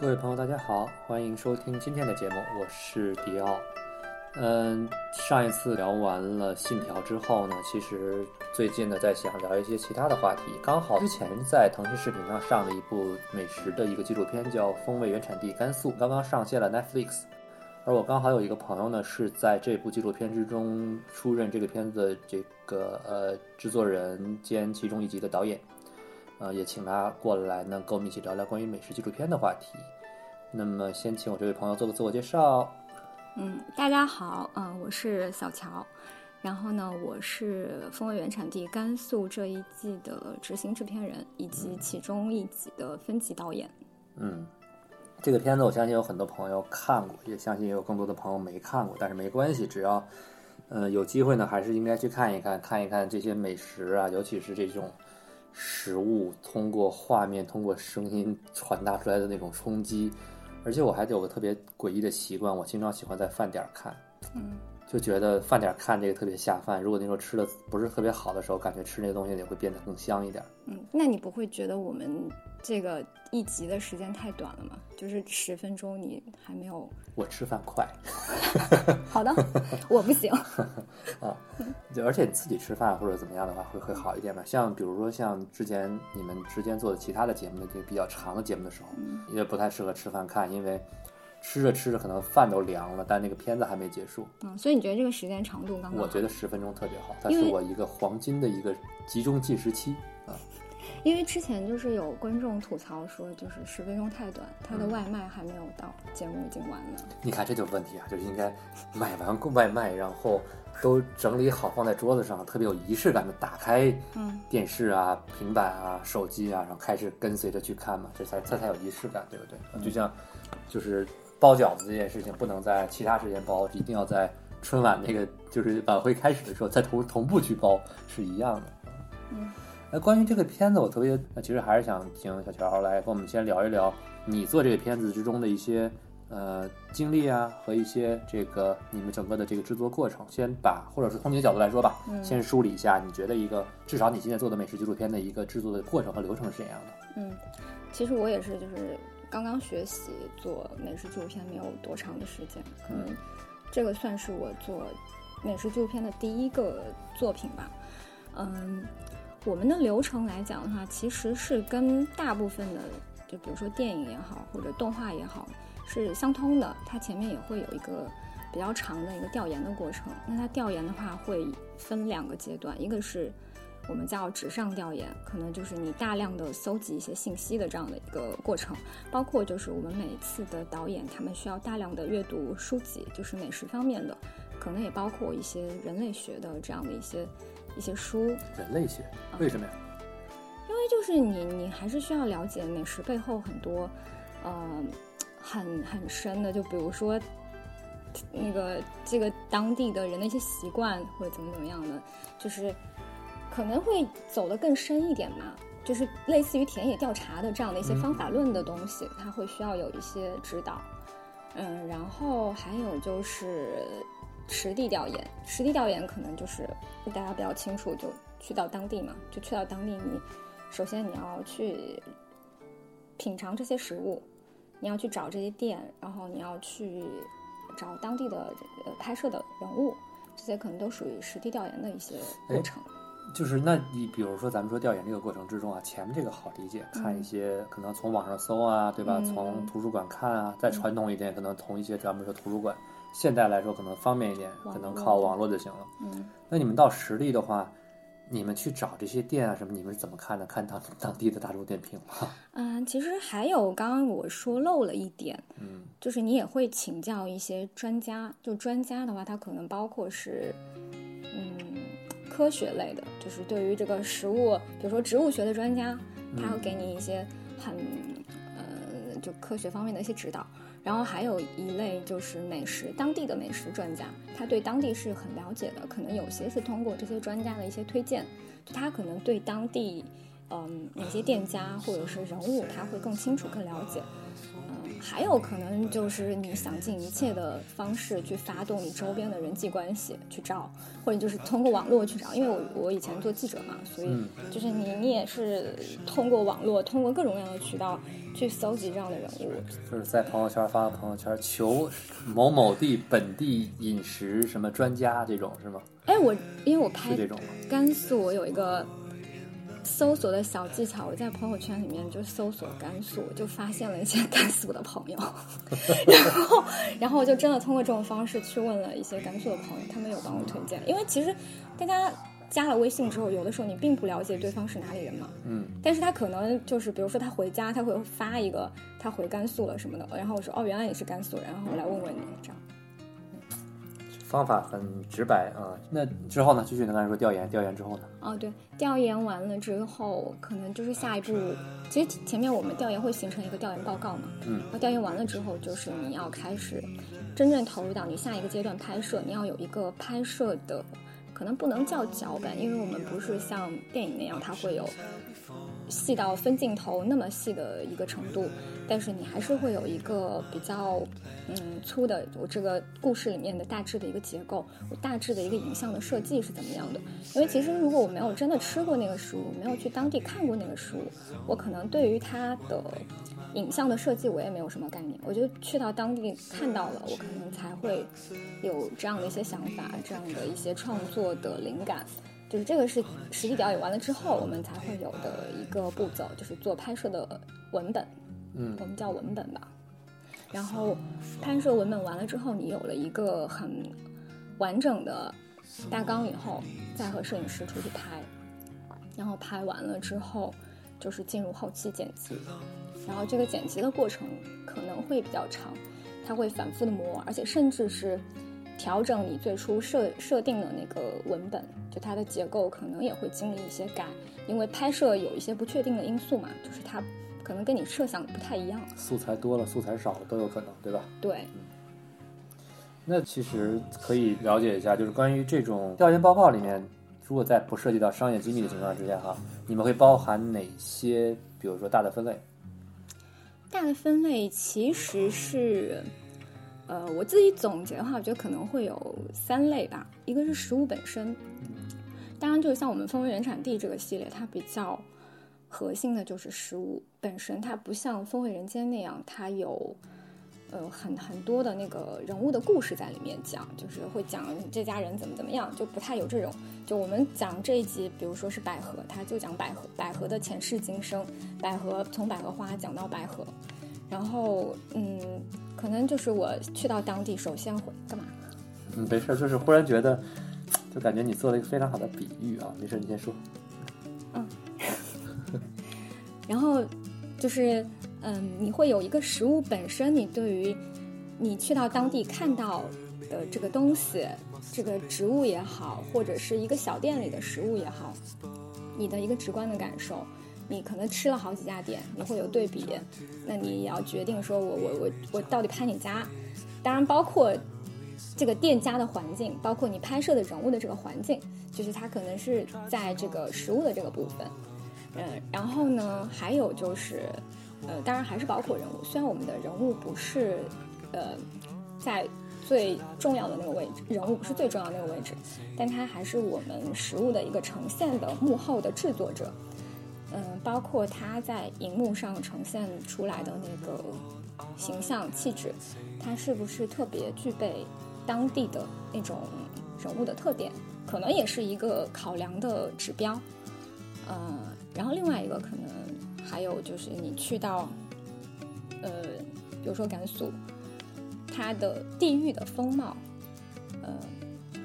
各位朋友，大家好，欢迎收听今天的节目，我是迪奥。嗯，上一次聊完了《信条》之后呢，其实最近呢在想聊一些其他的话题。刚好之前在腾讯视频上上了一部美食的一个纪录片，叫《风味原产地甘肃》，刚刚上线了 Netflix。而我刚好有一个朋友呢，是在这部纪录片之中出任这个片子的这个呃制作人兼其中一集的导演。呃，也请他过来呢，跟我们一起聊聊关于美食纪录片的话题。那么，先请我这位朋友做个自我介绍。嗯，大家好，嗯，我是小乔。然后呢，我是《风味原产地甘肃》这一季的执行制片人，以及其中一集的分级导演。嗯，这个片子我相信有很多朋友看过，也相信也有更多的朋友没看过，但是没关系，只要呃有机会呢，还是应该去看一看，看一看这些美食啊，尤其是这种。食物通过画面、通过声音传达出来的那种冲击，而且我还有个特别诡异的习惯，我经常喜欢在饭点儿看，嗯，就觉得饭点儿看这个特别下饭。如果那时候吃的不是特别好的时候，感觉吃那个东西也会变得更香一点。嗯，那你不会觉得我们这个一集的时间太短了嘛？就是十分钟，你还没有？我吃饭快。好的，我不行。啊，就而且你自己吃饭或者怎么样的话，会会好一点吧？像比如说像之前你们之间做的其他的节目的这比较长的节目的时候，也不太适合吃饭看，因为吃着吃着可能饭都凉了，但那个片子还没结束。嗯，所以你觉得这个时间长度刚刚？我觉得十分钟特别好，它是我一个黄金的一个集中计时期啊。因为之前就是有观众吐槽说，就是十分钟太短，他的外卖还没有到，节目已经完了。你看这就是问题啊，就是应该买完外卖，然后都整理好放在桌子上，特别有仪式感的打开电视啊、平板啊、手机啊，然后开始跟随着去看嘛，这才这才有仪式感，对不对？就像就是包饺子这件事情，不能在其他时间包，一定要在春晚那个就是晚会开始的时候再同同步去包，是一样的。嗯。那关于这个片子，我特别，其实还是想请小乔来和我们先聊一聊你做这个片子之中的一些呃经历啊，和一些这个你们整个的这个制作过程。先把或者是从你的角度来说吧，先梳理一下，你觉得一个至少你现在做的美食纪录片的一个制作的过程和流程是怎样的？嗯，其实我也是，就是刚刚学习做美食纪录片没有多长的时间，可能这个算是我做美食纪录片的第一个作品吧。嗯。我们的流程来讲的话，其实是跟大部分的，就比如说电影也好，或者动画也好，是相通的。它前面也会有一个比较长的一个调研的过程。那它调研的话会分两个阶段，一个是我们叫纸上调研，可能就是你大量的搜集一些信息的这样的一个过程，包括就是我们每次的导演他们需要大量的阅读书籍，就是美食方面的，可能也包括一些人类学的这样的一些。一些书，人类学，为什么呀？因为就是你，你还是需要了解美食背后很多，呃，很很深的，就比如说那个这个当地的人的一些习惯或者怎么怎么样的，就是可能会走得更深一点嘛，就是类似于田野调查的这样的一些方法论的东西，它会需要有一些指导。嗯，然后还有就是。实地调研，实地调研可能就是大家比较清楚，就去到当地嘛，就去到当地。你首先你要去品尝这些食物，你要去找这些店，然后你要去找当地的呃拍摄的人物，这些可能都属于实地调研的一些过程。就是那你比如说咱们说调研这个过程之中啊，前面这个好理解，看一些可能从网上搜啊，对吧？从图书馆看啊，再传统一点，可能从一些咱们说图书馆。现代来说可能方便一点，可能靠网络就行了。嗯，那你们到实地的话，你们去找这些店啊什么，你们是怎么看的？看当当地的大众点评吗？嗯，其实还有刚刚我说漏了一点，嗯，就是你也会请教一些专家。就专家的话，他可能包括是嗯科学类的，就是对于这个食物，比如说植物学的专家，他会给你一些很呃就科学方面的一些指导。然后还有一类就是美食，当地的美食专家，他对当地是很了解的，可能有些是通过这些专家的一些推荐，他可能对当地，嗯，哪些店家或者是人物，他会更清楚、更了解。嗯，还有可能就是你想尽一切的方式去发动你周边的人际关系去找，或者就是通过网络去找。因为我我以前做记者嘛，所以就是你你也是通过网络，通过各种各样的渠道去搜集这样的人物。就是在朋友圈发个朋友圈，求某某地本地饮食什么专家这种是吗？哎，我因为我拍这种？甘肃，我有一个搜索的小技巧，我在朋友圈里面就搜索甘肃，就发现了一些甘肃的朋友，然后然后我就真的通过这种方式去问了一些甘肃的朋友，他们有帮我推荐，因为其实大家。加了微信之后，有的时候你并不了解对方是哪里人嘛，嗯，但是他可能就是，比如说他回家，他会发一个他回甘肃了什么的，然后我说哦，原来你是甘肃人，然后我来问问你这样。方法很直白啊。那之后呢？继续呢？刚才说调研，调研之后呢？哦，对，调研完了之后，可能就是下一步。其实前面我们调研会形成一个调研报告嘛，嗯，那调研完了之后，就是你要开始真正投入到你下一个阶段拍摄，你要有一个拍摄的。可能不能叫脚本，因为我们不是像电影那样，它会有细到分镜头那么细的一个程度，但是你还是会有一个比较嗯粗的，我这个故事里面的大致的一个结构，我大致的一个影像的设计是怎么样的？因为其实如果我没有真的吃过那个食物，没有去当地看过那个食物，我可能对于它的。影像的设计我也没有什么概念，我就去到当地看到了，我可能才会有这样的一些想法，这样的一些创作的灵感。就是这个是实地调研完了之后，我们才会有的一个步骤，就是做拍摄的文本，嗯，我们叫文本吧。然后拍摄文本完了之后，你有了一个很完整的大纲以后，再和摄影师出去拍，然后拍完了之后，就是进入后期剪辑。然后这个剪辑的过程可能会比较长，它会反复的磨，而且甚至是调整你最初设设定的那个文本，就它的结构可能也会经历一些改，因为拍摄有一些不确定的因素嘛，就是它可能跟你设想的不太一样。素材多了，素材少了都有可能，对吧？对。那其实可以了解一下，就是关于这种调研报告里面，如果在不涉及到商业机密的情况之下，哈，你们会包含哪些，比如说大的分类？大的分类其实是，呃，我自己总结的话，我觉得可能会有三类吧。一个是食物本身，当然就是像我们风味原产地这个系列，它比较核心的就是食物本身，它不像风味人间那样，它有。呃，很很多的那个人物的故事在里面讲，就是会讲这家人怎么怎么样，就不太有这种。就我们讲这一集，比如说是百合，它就讲百合，百合的前世今生，百合从百合花讲到百合。然后，嗯，可能就是我去到当地，首先会干嘛？嗯，没事，就是忽然觉得，就感觉你做了一个非常好的比喻啊。没事，你先说。嗯。然后就是。嗯，你会有一个食物本身，你对于你去到当地看到的这个东西，这个植物也好，或者是一个小店里的食物也好，你的一个直观的感受。你可能吃了好几家店，你会有对比，那你也要决定说，我我我我到底拍哪家？当然，包括这个店家的环境，包括你拍摄的人物的这个环境，就是它可能是在这个食物的这个部分。嗯，然后呢，还有就是。呃，当然还是包括人物。虽然我们的人物不是，呃，在最重要的那个位置，人物不是最重要的那个位置，但他还是我们食物的一个呈现的幕后的制作者。嗯，包括他在荧幕上呈现出来的那个形象气质，他是不是特别具备当地的那种人物的特点，可能也是一个考量的指标。嗯，然后另外一个可能。还有就是你去到，呃，比如说甘肃，它的地域的风貌，呃，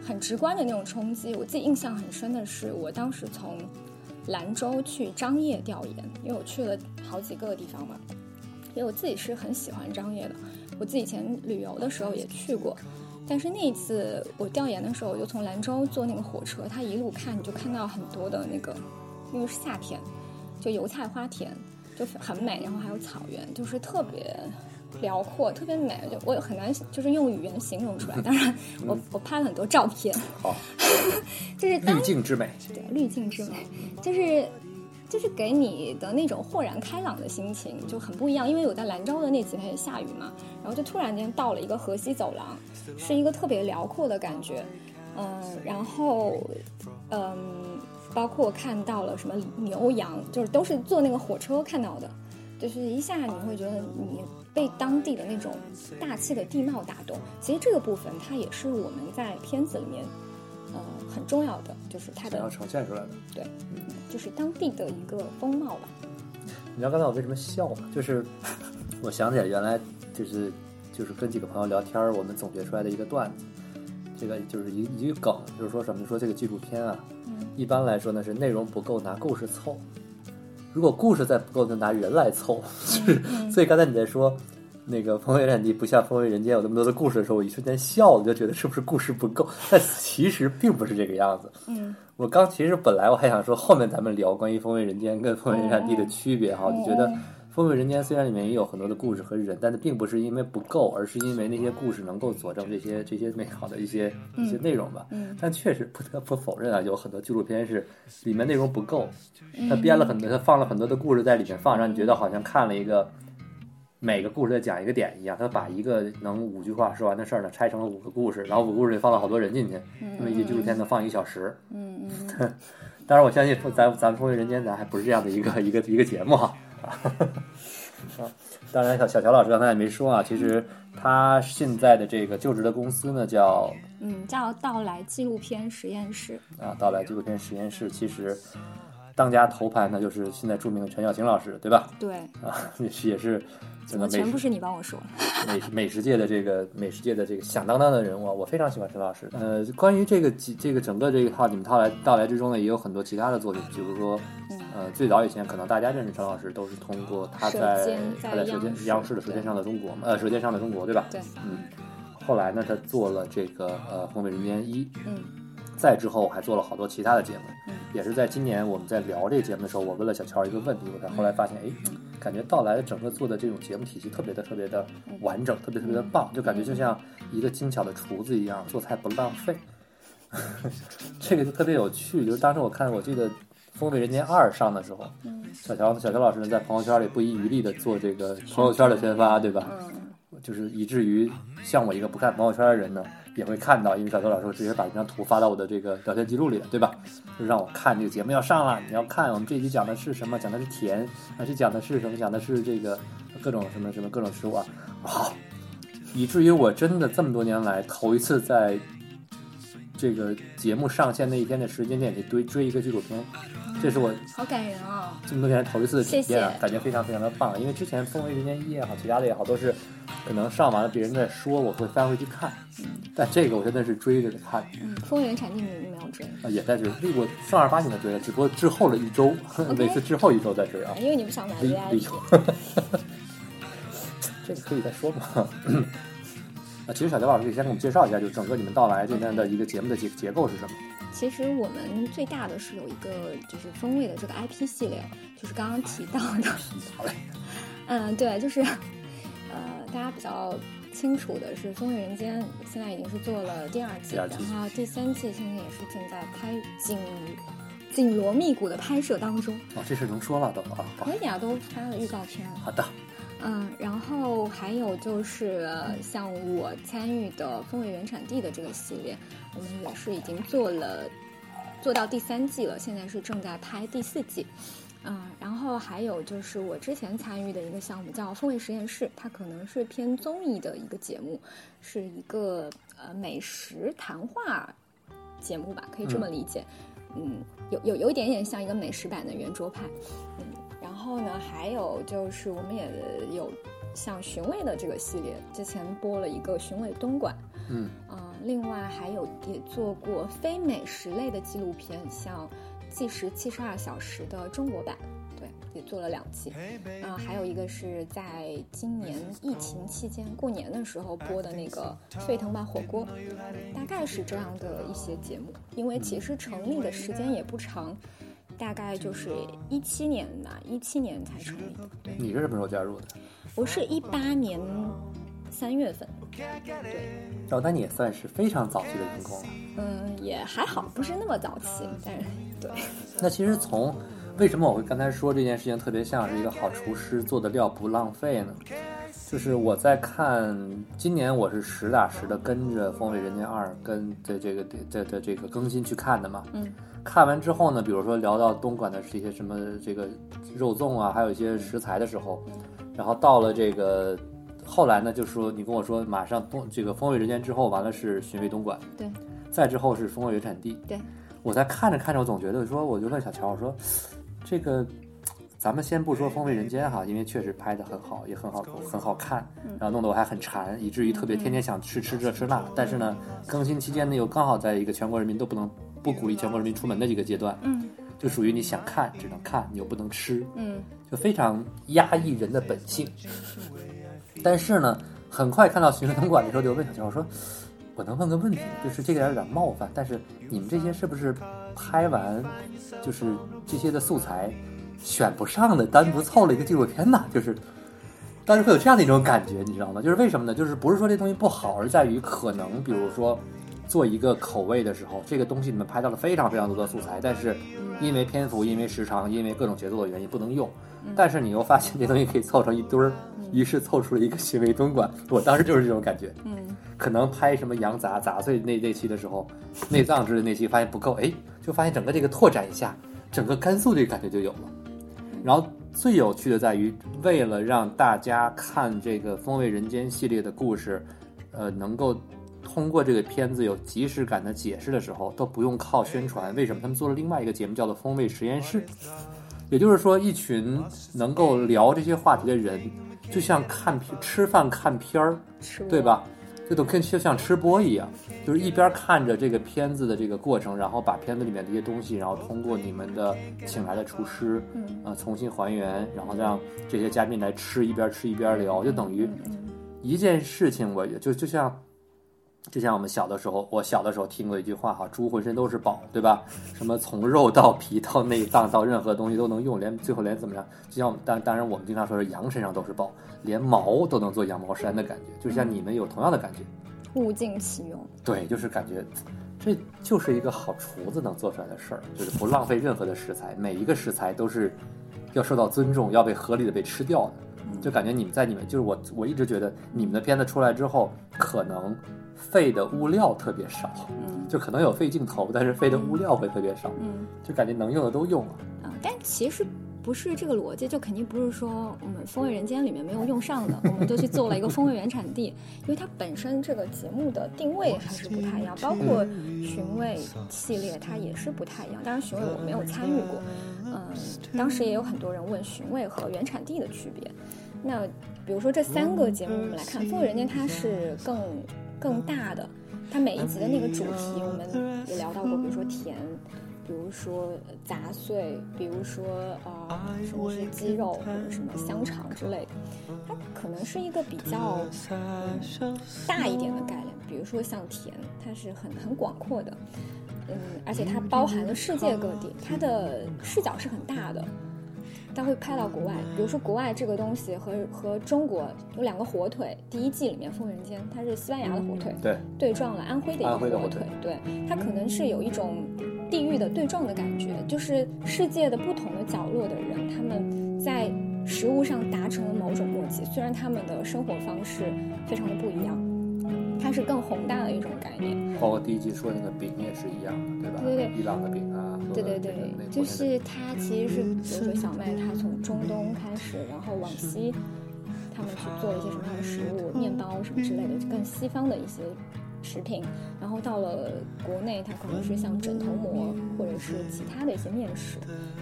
很直观的那种冲击。我自己印象很深的是，我当时从兰州去张掖调研，因为我去了好几个地方嘛，因为我自己是很喜欢张掖的。我自己以前旅游的时候也去过，但是那一次我调研的时候，我就从兰州坐那个火车，它一路看你就看到很多的那个，因为是夏天。就油菜花田，就很美，然后还有草原，就是特别辽阔，特别美。就我很难就是用语言形容出来。当然，我我拍了很多照片。好，就是滤镜之美。对，滤镜之美，就是就是给你的那种豁然开朗的心情就很不一样。因为我在兰州的那几天也下雨嘛，然后就突然间到了一个河西走廊，是一个特别辽阔的感觉。嗯，然后嗯，包括看到了什么牛羊，就是都是坐那个火车看到的，就是一下你会觉得你被当地的那种大气的地貌打动。其实这个部分它也是我们在片子里面呃很重要的，就是它的要呈现出来的。对，就是当地的一个风貌吧。你知道刚才我为什么笑吗？就是我想起来原来就是就是跟几个朋友聊天儿，我们总结出来的一个段子。这个就是一一个梗，就是说什么？说这个纪录片啊，一般来说呢是内容不够，拿故事凑；如果故事再不够，就拿人来凑。就是所以刚才你在说那个《风味战地》不像《风味人间》有那么多的故事的时候，我一瞬间笑了，就觉得是不是故事不够？但其实并不是这个样子。嗯，我刚其实本来我还想说后面咱们聊关于《风味人间》跟《风味战地》的区别哈，就觉得。《风味人间》虽然里面也有很多的故事和人，但它并不是因为不够，而是因为那些故事能够佐证这些这些美好的一些一些内容吧。嗯。但确实不得不否认啊，有很多纪录片是里面内容不够，他编了很多，他放了很多的故事在里面放，让你觉得好像看了一个每个故事在讲一个点一样。他把一个能五句话说完的事儿呢，拆成了五个故事，然后五个故事里放了好多人进去，那么一个纪录片能放一个小时。嗯嗯。当然，我相信咱咱《风味人间》咱还不是这样的一个一个一个节目哈。啊，当然，小小乔老师刚才也没说啊，其实他现在的这个就职的公司呢，叫嗯，叫到来纪录片实验室。啊，到来纪录片实验室，其实当家头牌呢就是现在著名的陈小青老师，对吧？对啊，也是也是。怎么全部是你帮我说？美美食界的这个美食界的这个响当当的人物，我非常喜欢陈老师。呃，关于这个几这个整个这一套你们套来到来之中呢，也有很多其他的作品，比如说，呃，最早以前可能大家认识陈老师都是通过他在他在舌尖央视的《舌尖上的中国》嘛，呃，《舌尖上的中国》对吧？对，嗯。后来呢，他做了这个呃《风味人间一》，嗯。再之后还做了好多其他的节目，也是在今年我们在聊这个节目的时候，我问了小乔一个问题，我才后来发现，哎，感觉到来整个做的这种节目体系特别的特别的完整，特别特别的棒，就感觉就像一个精巧的厨子一样，做菜不浪费。这个就特别有趣，就是当时我看，我记得《风味人间二》上的时候，小乔小乔老师在朋友圈里不遗余力的做这个朋友圈的宣发，对吧？就是以至于像我一个不看朋友圈的人呢。也会看到，因为小周老师直接把这张图发到我的这个聊天记录里了，对吧？就让我看这个节目要上了，你要看我们这集讲的是什么？讲的是甜，还是讲的是什么？讲的是这个各种什么什么各种食物啊？好！以至于我真的这么多年来头一次在这个节目上线那一天的时间点去追追一个纪录片。这是我好感人啊！这么多年头一次的体验，感觉非常非常的棒。因为之前《风味人间一》也好，其他的也好，都是可能上完了别人在说，我会翻回去看。但这个我真的是追着看。嗯，《风味原产地》你没有追啊？也在追，我正儿八经的追了，只不过滞后了一周，每次滞后一周再追啊。因为你不想买 VIP。这个可以再说嘛？啊，其实小乔老师可以先给我们介绍一下，就整个你们到来这边的一个节目的结结构是什么？其实我们最大的是有一个就是风味的这个 IP 系列，就是刚刚提到的。好嘞。嗯，对，就是呃，大家比较清楚的是《风味人间》现在已经是做了第二季，然后第三季现在也是正在拍紧紧锣密鼓的拍摄当中。哦，这事能说了都啊？可以啊，都发了预告片。好的。嗯，然后还有就是像我参与的《风味原产地》的这个系列，我们也是已经做了，做到第三季了，现在是正在拍第四季。嗯，然后还有就是我之前参与的一个项目叫《风味实验室》，它可能是偏综艺的一个节目，是一个呃美食谈话节目吧，可以这么理解。嗯，有有有一点点像一个美食版的圆桌派。嗯。然后呢，还有就是我们也有像寻味的这个系列，之前播了一个寻味东莞，嗯。啊，另外还有也做过非美食类的纪录片，像计时七十二小时的中国版，对，也做了两期，啊，还有一个是在今年疫情期间过年的时候播的那个沸腾吧火锅，大概是这样的一些节目，因为其实成立的时间也不长。大概就是一七年吧，一七年才成立的。你是什么时候加入的？我是一八年三月份。对，哦，那你也算是非常早期的员工了。嗯，也还好，不是那么早期，但是对。那其实从为什么我会刚才说这件事情特别像是一个好厨师做的料不浪费呢？就是我在看，今年我是实打实的跟着《风味人间二》跟的这个的的这个更新去看的嘛。嗯。看完之后呢，比如说聊到东莞的这些什么这个肉粽啊，还有一些食材的时候，然后到了这个后来呢，就说你跟我说马上东这个《风味人间》之后完了是寻味东莞，对。再之后是《风味原产地》，对。我在看着看着，我总觉得说，我就问小乔，我说这个。咱们先不说《风味人间》哈，因为确实拍的很好，也很好，很好看，然后弄得我还很馋，以至于特别天天想吃吃这吃那。但是呢，更新期间呢，又刚好在一个全国人民都不能不鼓励全国人民出门的一个阶段，嗯，就属于你想看只能看，你又不能吃，嗯，就非常压抑人的本性。但是呢，很快看到《寻声东莞》的时候，就问小乔我说：“我能问个问题，就是这个有点冒犯，但是你们这些是不是拍完就是这些的素材？”选不上的，单独凑了一个纪录片呐，就是，当时会有这样的一种感觉，你知道吗？就是为什么呢？就是不是说这东西不好，而在于可能，比如说做一个口味的时候，这个东西你们拍到了非常非常多的素材，但是因为篇幅、因为时长、因为各种节奏的原因不能用，但是你又发现这东西可以凑成一堆儿，于是凑出了一个新味东莞。我当时就是这种感觉，嗯，可能拍什么羊杂杂碎那那期的时候，内脏之类那期发现不够，哎，就发现整个这个拓展一下，整个甘肃这个感觉就有了。然后最有趣的在于，为了让大家看这个《风味人间》系列的故事，呃，能够通过这个片子有即时感的解释的时候，都不用靠宣传。为什么？他们做了另外一个节目，叫做《风味实验室》。也就是说，一群能够聊这些话题的人，就像看吃饭看片儿，对吧？这都跟就像吃播一样，就是一边看着这个片子的这个过程，然后把片子里面的一些东西，然后通过你们的请来的厨师，啊，重新还原，然后让这些嘉宾来吃，一边吃一边聊，就等于一件事情。我就就像。就像我们小的时候，我小的时候听过一句话哈，猪浑身都是宝，对吧？什么从肉到皮到内脏到任何东西都能用，连最后连怎么样？就像我们当当然我们经常说是羊身上都是宝，连毛都能做羊毛衫的感觉，就像你们有同样的感觉，物尽其用。对，就是感觉这就是一个好厨子能做出来的事儿，就是不浪费任何的食材，每一个食材都是要受到尊重，要被合理的被吃掉的。就感觉你们在你们就是我我一直觉得你们的片子出来之后可能。费的物料特别少，嗯，就可能有费镜头，但是费的物料会特别少，嗯，就感觉能用的都用了。啊，但其实不是这个逻辑，就肯定不是说我们《风味人间》里面没有用上的，我们就去做了一个风味原产地，因为它本身这个节目的定位还是不太一样，包括寻味系列它也是不太一样。当然寻味我没有参与过，嗯，当时也有很多人问寻味和原产地的区别。那比如说这三个节目，我们来看《风味人间》，它是更。更大的，它每一集的那个主题，我们也聊到过，比如说甜，比如说杂碎，比如说呃什么是鸡肉或者什么香肠之类的，它可能是一个比较大一点的概念。比如说像甜，它是很很广阔的，嗯，而且它包含了世界各地，它的视角是很大的。它会拍到国外，比如说国外这个东西和和中国有两个火腿，第一季里面《风人间》它是西班牙的火腿，对，对撞了安徽的一个火腿，对，它可能是有一种地域的对撞的感觉，就是世界的不同的角落的人，他们在食物上达成了某种默契，虽然他们的生活方式非常的不一样，它是更宏大的一种概念。包括第一季说那个饼也是一样的，对吧？对对对，伊朗的饼啊。对对对，就是它其实是，比如说小麦，它从中东开始，然后往西，他们去做一些什么样的食物，面包什么之类的，更西方的一些食品，然后到了国内，它可能是像枕头膜或者是其他的一些面食，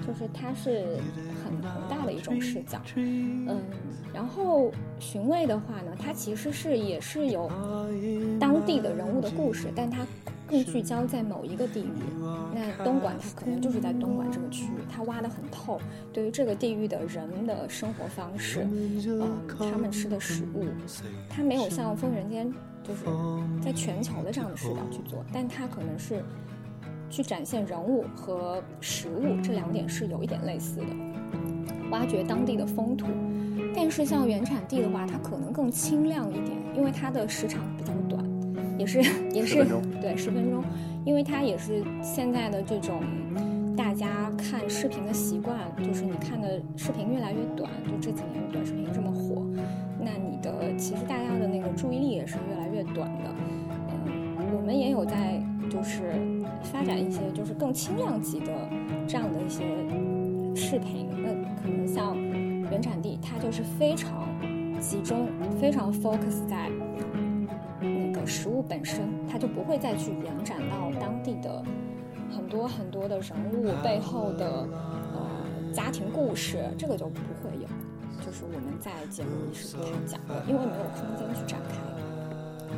就是它是很宏大的一种视角。嗯，然后寻味的话呢，它其实是也是有当地的人物的故事，但它。更聚焦在某一个地域，那东莞它可能就是在东莞这个区域，它挖得很透。对于这个地域的人的生活方式，嗯，他们吃的食物，它没有像《风人间》就是在全球的这样的视角去做，但它可能是去展现人物和食物这两点是有一点类似的，挖掘当地的风土。但是像原产地的话，它可能更清亮一点，因为它的时长比较短。也是 也是对十分钟，因为它也是现在的这种大家看视频的习惯，就是你看的视频越来越短，就这几年短视频这么火，那你的其实大家的那个注意力也是越来越短的。嗯，我们也有在就是发展一些就是更轻量级的这样的一些视频，那可能像原产地，它就是非常集中、非常 focus 在那个食物本身，它就不会再去延展到当地的。很多很多的人物背后的呃家庭故事，这个就不会有，就是我们在节目里是不太讲的，因为没有空间去展开。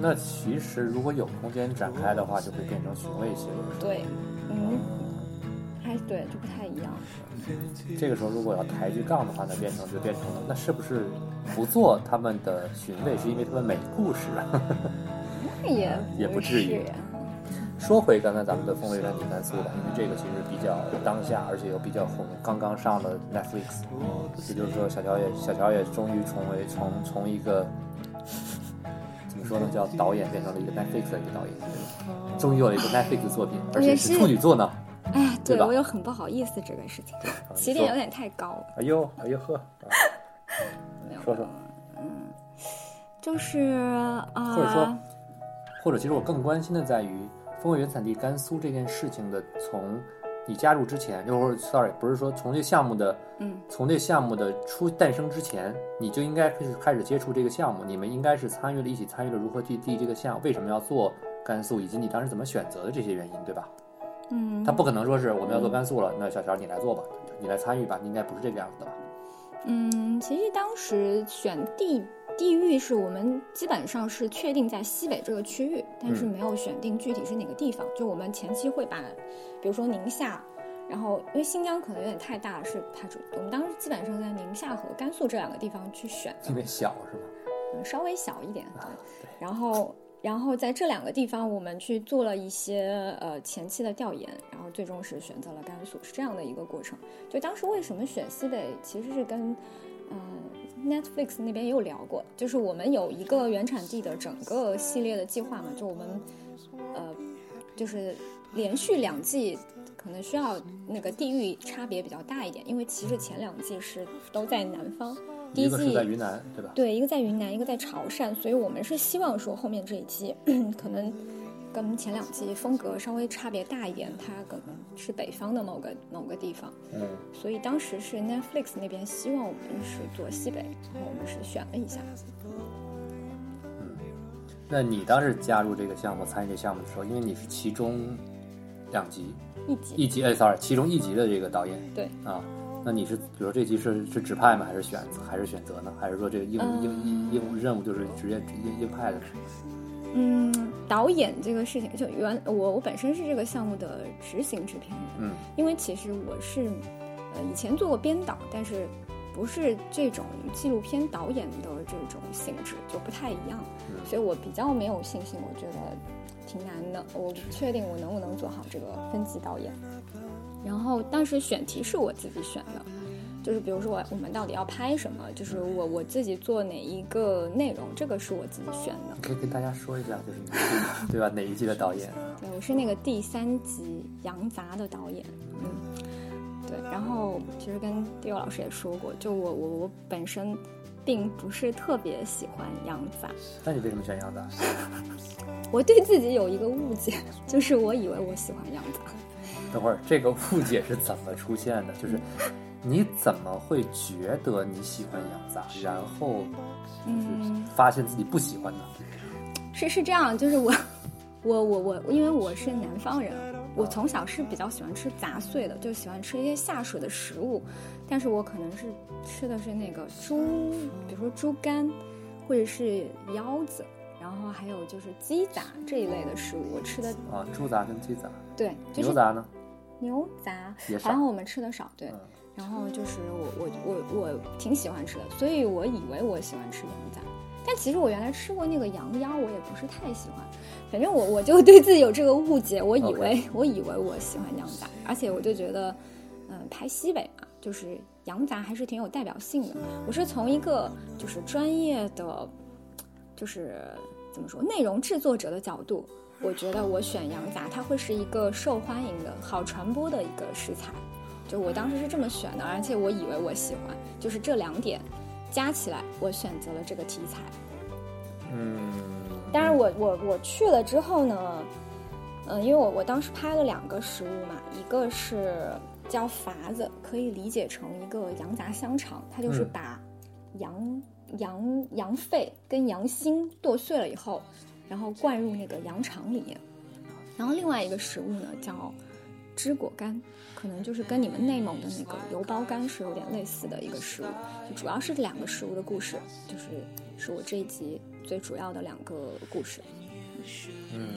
那其实如果有空间展开的话，就会变成寻味系列。对，嗯，还对，就不太一样。这个时候如果要抬举杠的话，那变成就变成了，那是不是不做他们的寻味，是因为他们没故事？那也也不至于。说回刚才咱们的风味原体甘肃吧，因为这个其实比较当下，而且又比较红，刚刚上了 Netflix，也就是说小乔也小乔也终于成为从从一个怎么说呢，叫导演变成了一个 Netflix 的一个导演，终于有了一个 Netflix 作品，而且是处女座呢。哎，对我又很不好意思这个事情，起点有点太高了。哎呦，哎呦呵，说说，嗯，就是啊，或者说，或者其实我更关心的在于。风味原产地甘肃这件事情的，从你加入之前，就是 sorry，不是说从这项目的，嗯，从这项目的出诞生之前，你就应该开始开始接触这个项目。你们应该是参与了一起参与了如何去地这个项目，为什么要做甘肃，以及你当时怎么选择的这些原因，对吧？嗯，他不可能说是我们要做甘肃了，那小乔你来做吧，你来参与吧，应该不是这个样子的吧？嗯，其实当时选地。地域是我们基本上是确定在西北这个区域，但是没有选定具体是哪个地方。就我们前期会把，比如说宁夏，然后因为新疆可能有点太大了，是它主。我们当时基本上在宁夏和甘肃这两个地方去选。特别小是吗？嗯，稍微小一点。对。然后，然后在这两个地方，我们去做了一些呃前期的调研，然后最终是选择了甘肃，是这样的一个过程。就当时为什么选西北，其实是跟嗯。Netflix 那边也有聊过，就是我们有一个原产地的整个系列的计划嘛，就我们，呃，就是连续两季可能需要那个地域差别比较大一点，因为其实前两季是都在南方，第一季在云南，对吧？对，一个在云南，一个在潮汕，所以我们是希望说后面这一季 可能。跟前两季风格稍微差别大一点，它可能是北方的某个某个地方，嗯，所以当时是 Netflix 那边希望我们是做西北，然后我们是选了一下。嗯，那你当时加入这个项目、参与这个项目的时候，因为你是其中两集一集一集，哎，sorry，其中一集的这个导演，对啊，那你是比如说这集是是指派吗？还是选还是选择呢？还是说这个硬硬硬硬任务就是直接硬硬派的？嗯，导演这个事情，就原我我本身是这个项目的执行制片人，嗯，因为其实我是呃以前做过编导，但是不是这种纪录片导演的这种性质，就不太一样，所以我比较没有信心，我觉得挺难的，我不确定我能不能做好这个分级导演。然后当时选题是我自己选的。就是比如说我我们到底要拍什么？就是我我自己做哪一个内容，这个是我自己选的。可以跟大家说一下，就是你对吧？哪一季的导演？对，我是那个第三集《羊杂》的导演。嗯，对。然后其实跟迪欧老师也说过，就我我我本身并不是特别喜欢羊杂。那你为什么选羊杂？我对自己有一个误解，就是我以为我喜欢羊杂。等会儿，这个误解是怎么出现的？就是。你怎么会觉得你喜欢养杂，然后嗯发现自己不喜欢呢？是是这样，就是我我我我，因为我是南方人，我从小是比较喜欢吃杂碎的，就喜欢吃一些下水的食物，但是我可能是吃的是那个猪，比如说猪肝，或者是腰子，然后还有就是鸡杂这一类的食物，我吃的啊，猪杂跟鸡杂，对，就是牛杂呢？牛杂好像我们吃的少，对。然后就是我我我我挺喜欢吃的，所以我以为我喜欢吃羊杂，但其实我原来吃过那个羊腰，我也不是太喜欢。反正我我就对自己有这个误解，我以为 我以为我喜欢羊杂，而且我就觉得，嗯，拍西北嘛，就是羊杂还是挺有代表性的。我是从一个就是专业的就是怎么说，内容制作者的角度，我觉得我选羊杂，它会是一个受欢迎的好传播的一个食材。就我当时是这么选的，而且我以为我喜欢，就是这两点加起来，我选择了这个题材。嗯，当然我我我去了之后呢，嗯，因为我我当时拍了两个食物嘛，一个是叫筏子，可以理解成一个羊杂香肠，它就是嗯把羊、羊羊肺跟羊心剁碎了以后，然后灌入那个羊肠里面。然后另外一个食物呢叫芝果干，可能就是跟你们内蒙的那个油包干是有点类似的一个食物。就主要是这两个食物的故事，就是是我这一集最主要的两个故事。嗯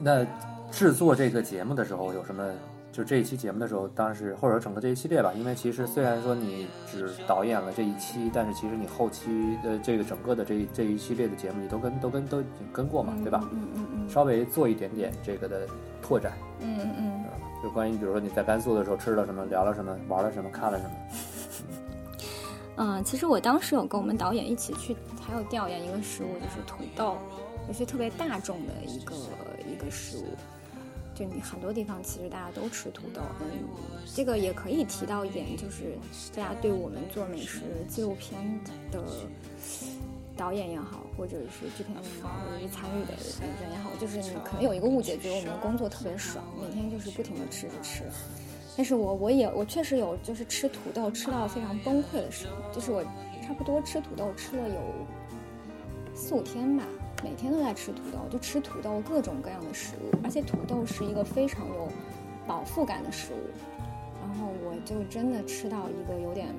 那制作这个节目的时候有什么？就这一期节目的时候，当时或者整个这一系列吧，因为其实虽然说你只导演了这一期，但是其实你后期的这个整个的这一这一系列的节目，你都跟都跟都已经跟过嘛，对吧？嗯嗯嗯稍微做一点点这个的拓展，嗯嗯嗯。就关于比如说你在甘肃的时候吃了什么，聊了什么，玩了什么，看了什么。嗯，其实我当时有跟我们导演一起去，还有调研一个食物，就是土豆，也是特别大众的一个一个食物。就你很多地方其实大家都吃土豆，嗯，这个也可以提到一点，就是大家对我们做美食纪录片的导演也好，或者是制片人也好，或者是参与的人也好，就是你可能有一个误解，觉得我们工作特别爽，每天就是不停的吃着吃。但是我我也我确实有就是吃土豆吃到非常崩溃的时候，就是我差不多吃土豆吃了有四五天吧，每天都在吃土豆，就吃土豆各种各样的食物，而且土豆是一个非常有饱腹感的食物，然后我就真的吃到一个有点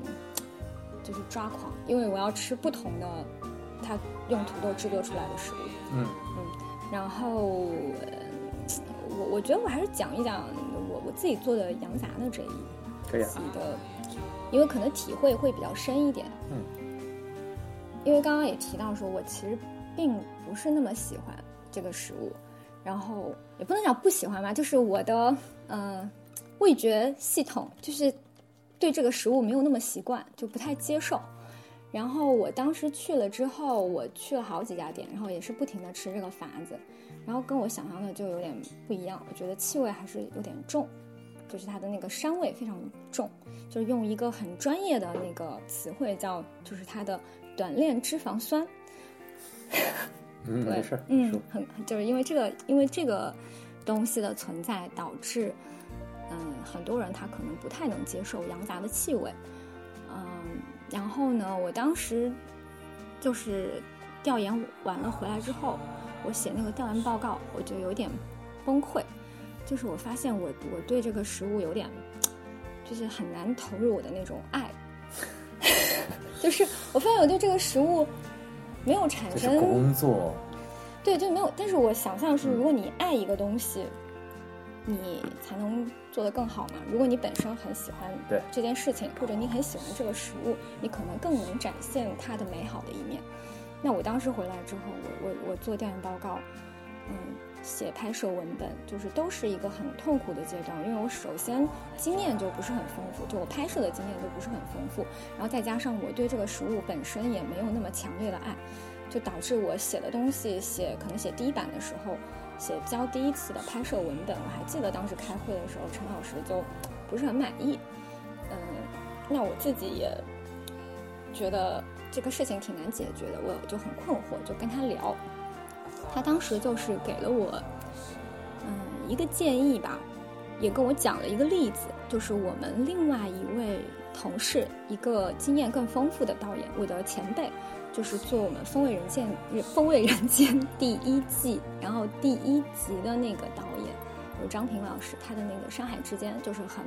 就是抓狂，因为我要吃不同的它用土豆制作出来的食物，嗯嗯然后，呃我我觉得我还是讲一讲我我自己做的羊杂的这一可以啊的，因为可能体会会比较深一点。嗯，因为刚刚也提到说，我其实并不是那么喜欢这个食物，然后也不能讲不喜欢吧，就是我的嗯、呃味觉系统就是对这个食物没有那么习惯，就不太接受。然后我当时去了之后，我去了好几家店，然后也是不停的吃这个法子，然后跟我想象的就有点不一样，我觉得气味还是有点重，就是它的那个膻味非常重，就是用一个很专业的那个词汇叫，就是它的短链脂肪酸。嗯，没事，嗯，很就是因为这个，因为这个东西的存在，导致嗯很多人他可能不太能接受羊杂的气味，嗯，然后呢，我当时就是调研完了回来之后，我写那个调研报告，我就有点崩溃，就是我发现我我对这个食物有点就是很难投入我的那种爱，就是我发现我对这个食物没有产生工作，对，就没有。但是我想象是，如果你爱一个东西，你才能做得更好嘛。如果你本身很喜欢对这件事情，或者你很喜欢这个食物，你可能更能展现它的美好的一面。那我当时回来之后，我我我做调研报告，嗯，写拍摄文本，就是都是一个很痛苦的阶段，因为我首先经验就不是很丰富，就我拍摄的经验就不是很丰富，然后再加上我对这个食物本身也没有那么强烈的爱，就导致我写的东西写可能写第一版的时候，写交第一次的拍摄文本，我还记得当时开会的时候，陈老师就不是很满意，嗯，那我自己也觉得这个事情挺难解决的，我就很困惑，就跟他聊，他当时就是给了我嗯一个建议吧，也跟我讲了一个例子，就是我们另外一位同事，一个经验更丰富的导演，我的前辈，就是做我们《风味人间》《风味人间》第一季，然后第一集的那个导演有张平老师，他的那个《山海之间》就是很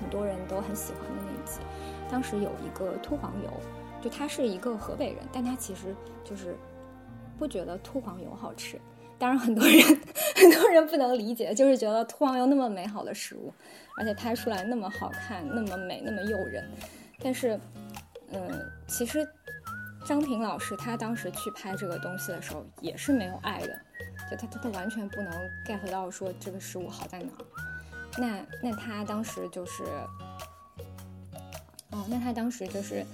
很多人都很喜欢的那一集，当时有一个秃黄油，就他是一个河北人，但他其实就是不觉得秃黄油好吃。当然，很多人 很多人不能理解，就是觉得秃黄油那么美好的食物，而且拍出来那么好看、那么美、那么诱人。但是，嗯，其实张平老师他当时去拍这个东西的时候也是没有爱的，就他他他完全不能 get 到说这个食物好在哪儿。那那他当时就是，哦，那他当时就是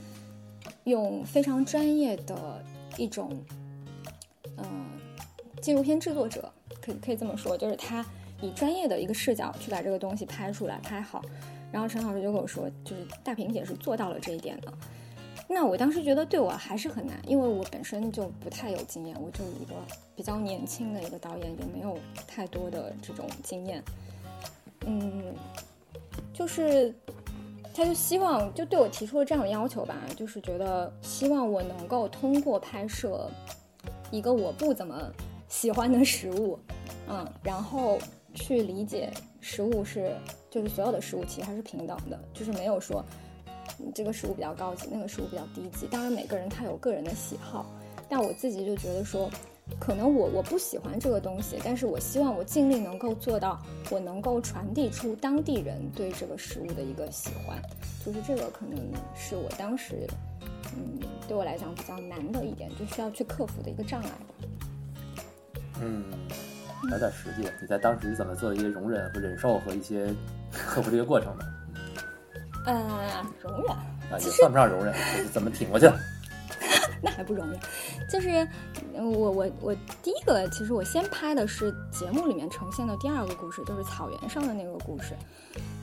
用非常专业的一种，嗯、纪录片制作者，可以可以这么说，就是他以专业的一个视角去把这个东西拍出来、拍好。然后陈老师就跟我说，就是大萍姐是做到了这一点的。那我当时觉得对我还是很难，因为我本身就不太有经验，我就一个比较年轻的一个导演，也没有太多的这种经验。嗯，就是他就希望就对我提出了这样的要求吧，就是觉得希望我能够通过拍摄一个我不怎么喜欢的食物，嗯，然后去理解食物是就是所有的食物其实还是平等的，就是没有说嗯这个食物比较高级，那个食物比较低级。当然每个人他有个人的喜好，但我自己就觉得说。可能我我不喜欢这个东西，但是我希望我尽力能够做到，我能够传递出当地人对这个食物的一个喜欢，就是这个可能是我当时，嗯，对我来讲比较难的一点，就需要去克服的一个障碍吧。嗯，聊点实际的，你在当时是怎么做的一些容忍和忍受和一些克服这个过程的？呃，容忍啊，也算不上容忍，就是怎么挺过去的。那还不容易，就是呃我我我第一个，其实我先拍的是节目里面呈现的第二个故事，就是草原上的那个故事。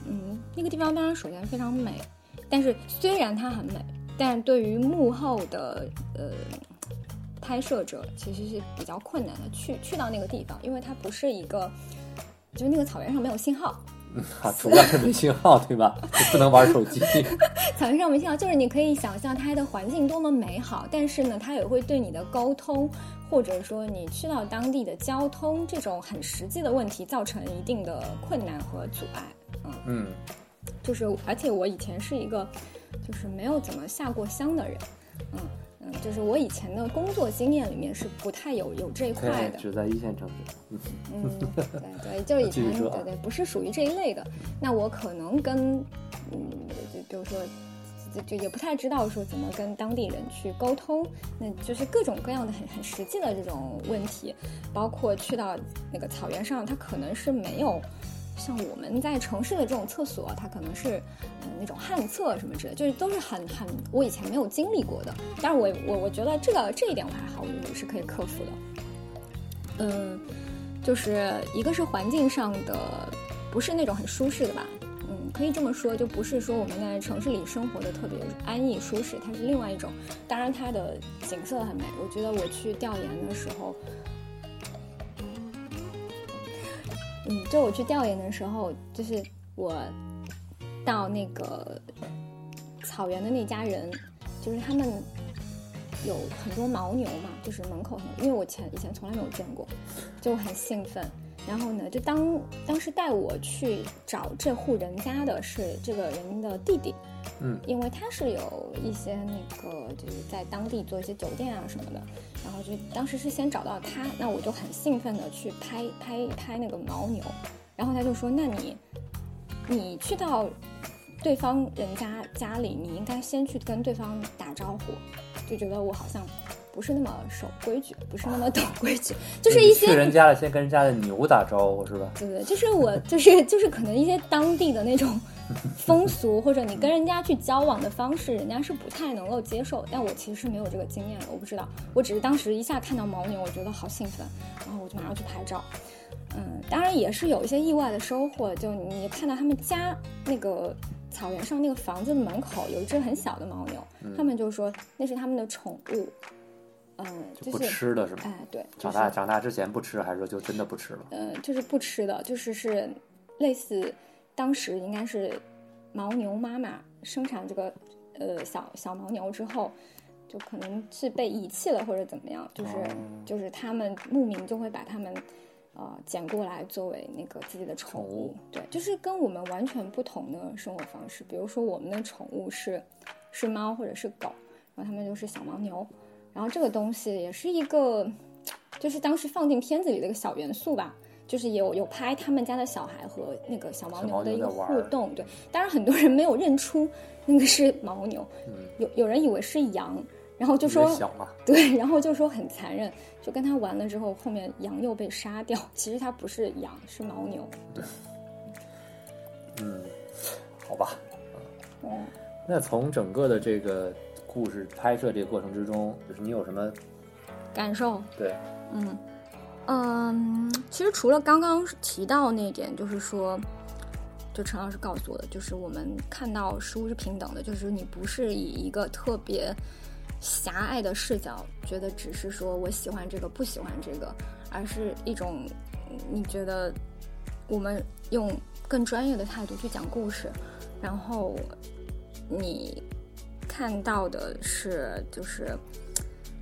嗯，那个地方当然首先非常美，但是虽然它很美，但是对于幕后的呃拍摄者其实是比较困难的，去去到那个地方，因为它不是一个，就是那个草原上没有信号，啊，主要是没信号，对吧？就不能玩手机。草原上没信号，就是你可以想象它的环境多么美好，但是呢，它也会对你的沟通，或者说你去到当地的交通这种很实际的问题造成一定的困难和阻碍。嗯，嗯，就是而且我以前是一个就是没有怎么下过乡的人，嗯嗯，就是我以前的工作经验里面是不太有有这一块，的。只在一线城市。嗯嗯，对对，就以前 对对，不是属于这一类的。那我可能跟嗯，就比如说，就就也不太知道说怎么跟当地人去沟通，那就是各种各样的很很实际的这种问题，包括去到那个草原上，它可能是没有。像我们在城市的这种厕所，它可能是嗯那种旱厕什么之类，就是都是很很我以前没有经历过的。但是我我我觉得这个这一点我还好，我是可以克服的。嗯，就是一个是环境上的，不是那种很舒适的吧，嗯，可以这么说，就不是说我们在城市里生活的特别安逸舒适，它是另外一种。当然，它的景色很美。我觉得我去调研的时候，嗯，就我去调研的时候，就是我到那个草原的那家人，就是他们有很多牦牛嘛，就是门口很多，因为我前以前从来没有见过，就很兴奋。然后呢，就当当时带我去找这户人家的是这个人的弟弟，嗯，因为他是有一些那个就是在当地做一些酒店啊什么的，然后就当时是先找到他，那我就很兴奋的去拍拍拍那个牦牛，然后他就说，那你你去到对方人家家里，你应该先去跟对方打招呼，就觉得我好像不是那么守规矩，不是那么懂规矩，就是一些去人家了，先跟人家的牛打招呼是吧？对对，就是我，就 是就是可能一些当地的那种风俗，或者你跟人家去交往的方式，人家是不太能够接受。但我其实是没有这个经验的，我不知道，我只是当时一下看到牦牛，我觉得好兴奋，然后我就马上去拍照。嗯，当然也是有一些意外的收获，就你看到他们家那个草原上那个房子的门口有一只很小的牦牛，他们就说那是他们的宠物。嗯，就是吃的是吗？哎，对，就是长大长大之前不吃，还是说就真的不吃了？嗯，就是不吃的，就是是类似当时应该是牦牛妈妈生产这个呃小小牦牛之后，就可能是被遗弃了或者怎么样，就是、哦就是他们牧民就会把他们呃捡过来作为那个自己的宠宠物对，就是跟我们完全不同的生活方式。比如说我们的宠物是是猫或者是狗，然后他们就是小牦牛，然后这个东西也是一个，就是当时放进片子里的一个小元素吧。就是有有拍他们家的小孩和那个小牦牛的一个互动，对，当然很多人没有认出那个是牦牛，嗯，有有人以为是羊，然后就说对，然后就说很残忍，就跟他玩了之后，后面羊又被杀掉，其实它不是羊，是牦牛。对嗯，好吧。嗯，那从整个的这个故事拍摄这个过程之中，就是你有什么感受。对，嗯嗯，其实除了刚刚提到那点，就是说，就陈老师告诉我的，就是我们看到食物是平等的，就是你不是以一个特别狭隘的视角，觉得只是说我喜欢这个不喜欢这个，而是一种你觉得我们用更专业的态度去讲故事，然后你看到的是就是。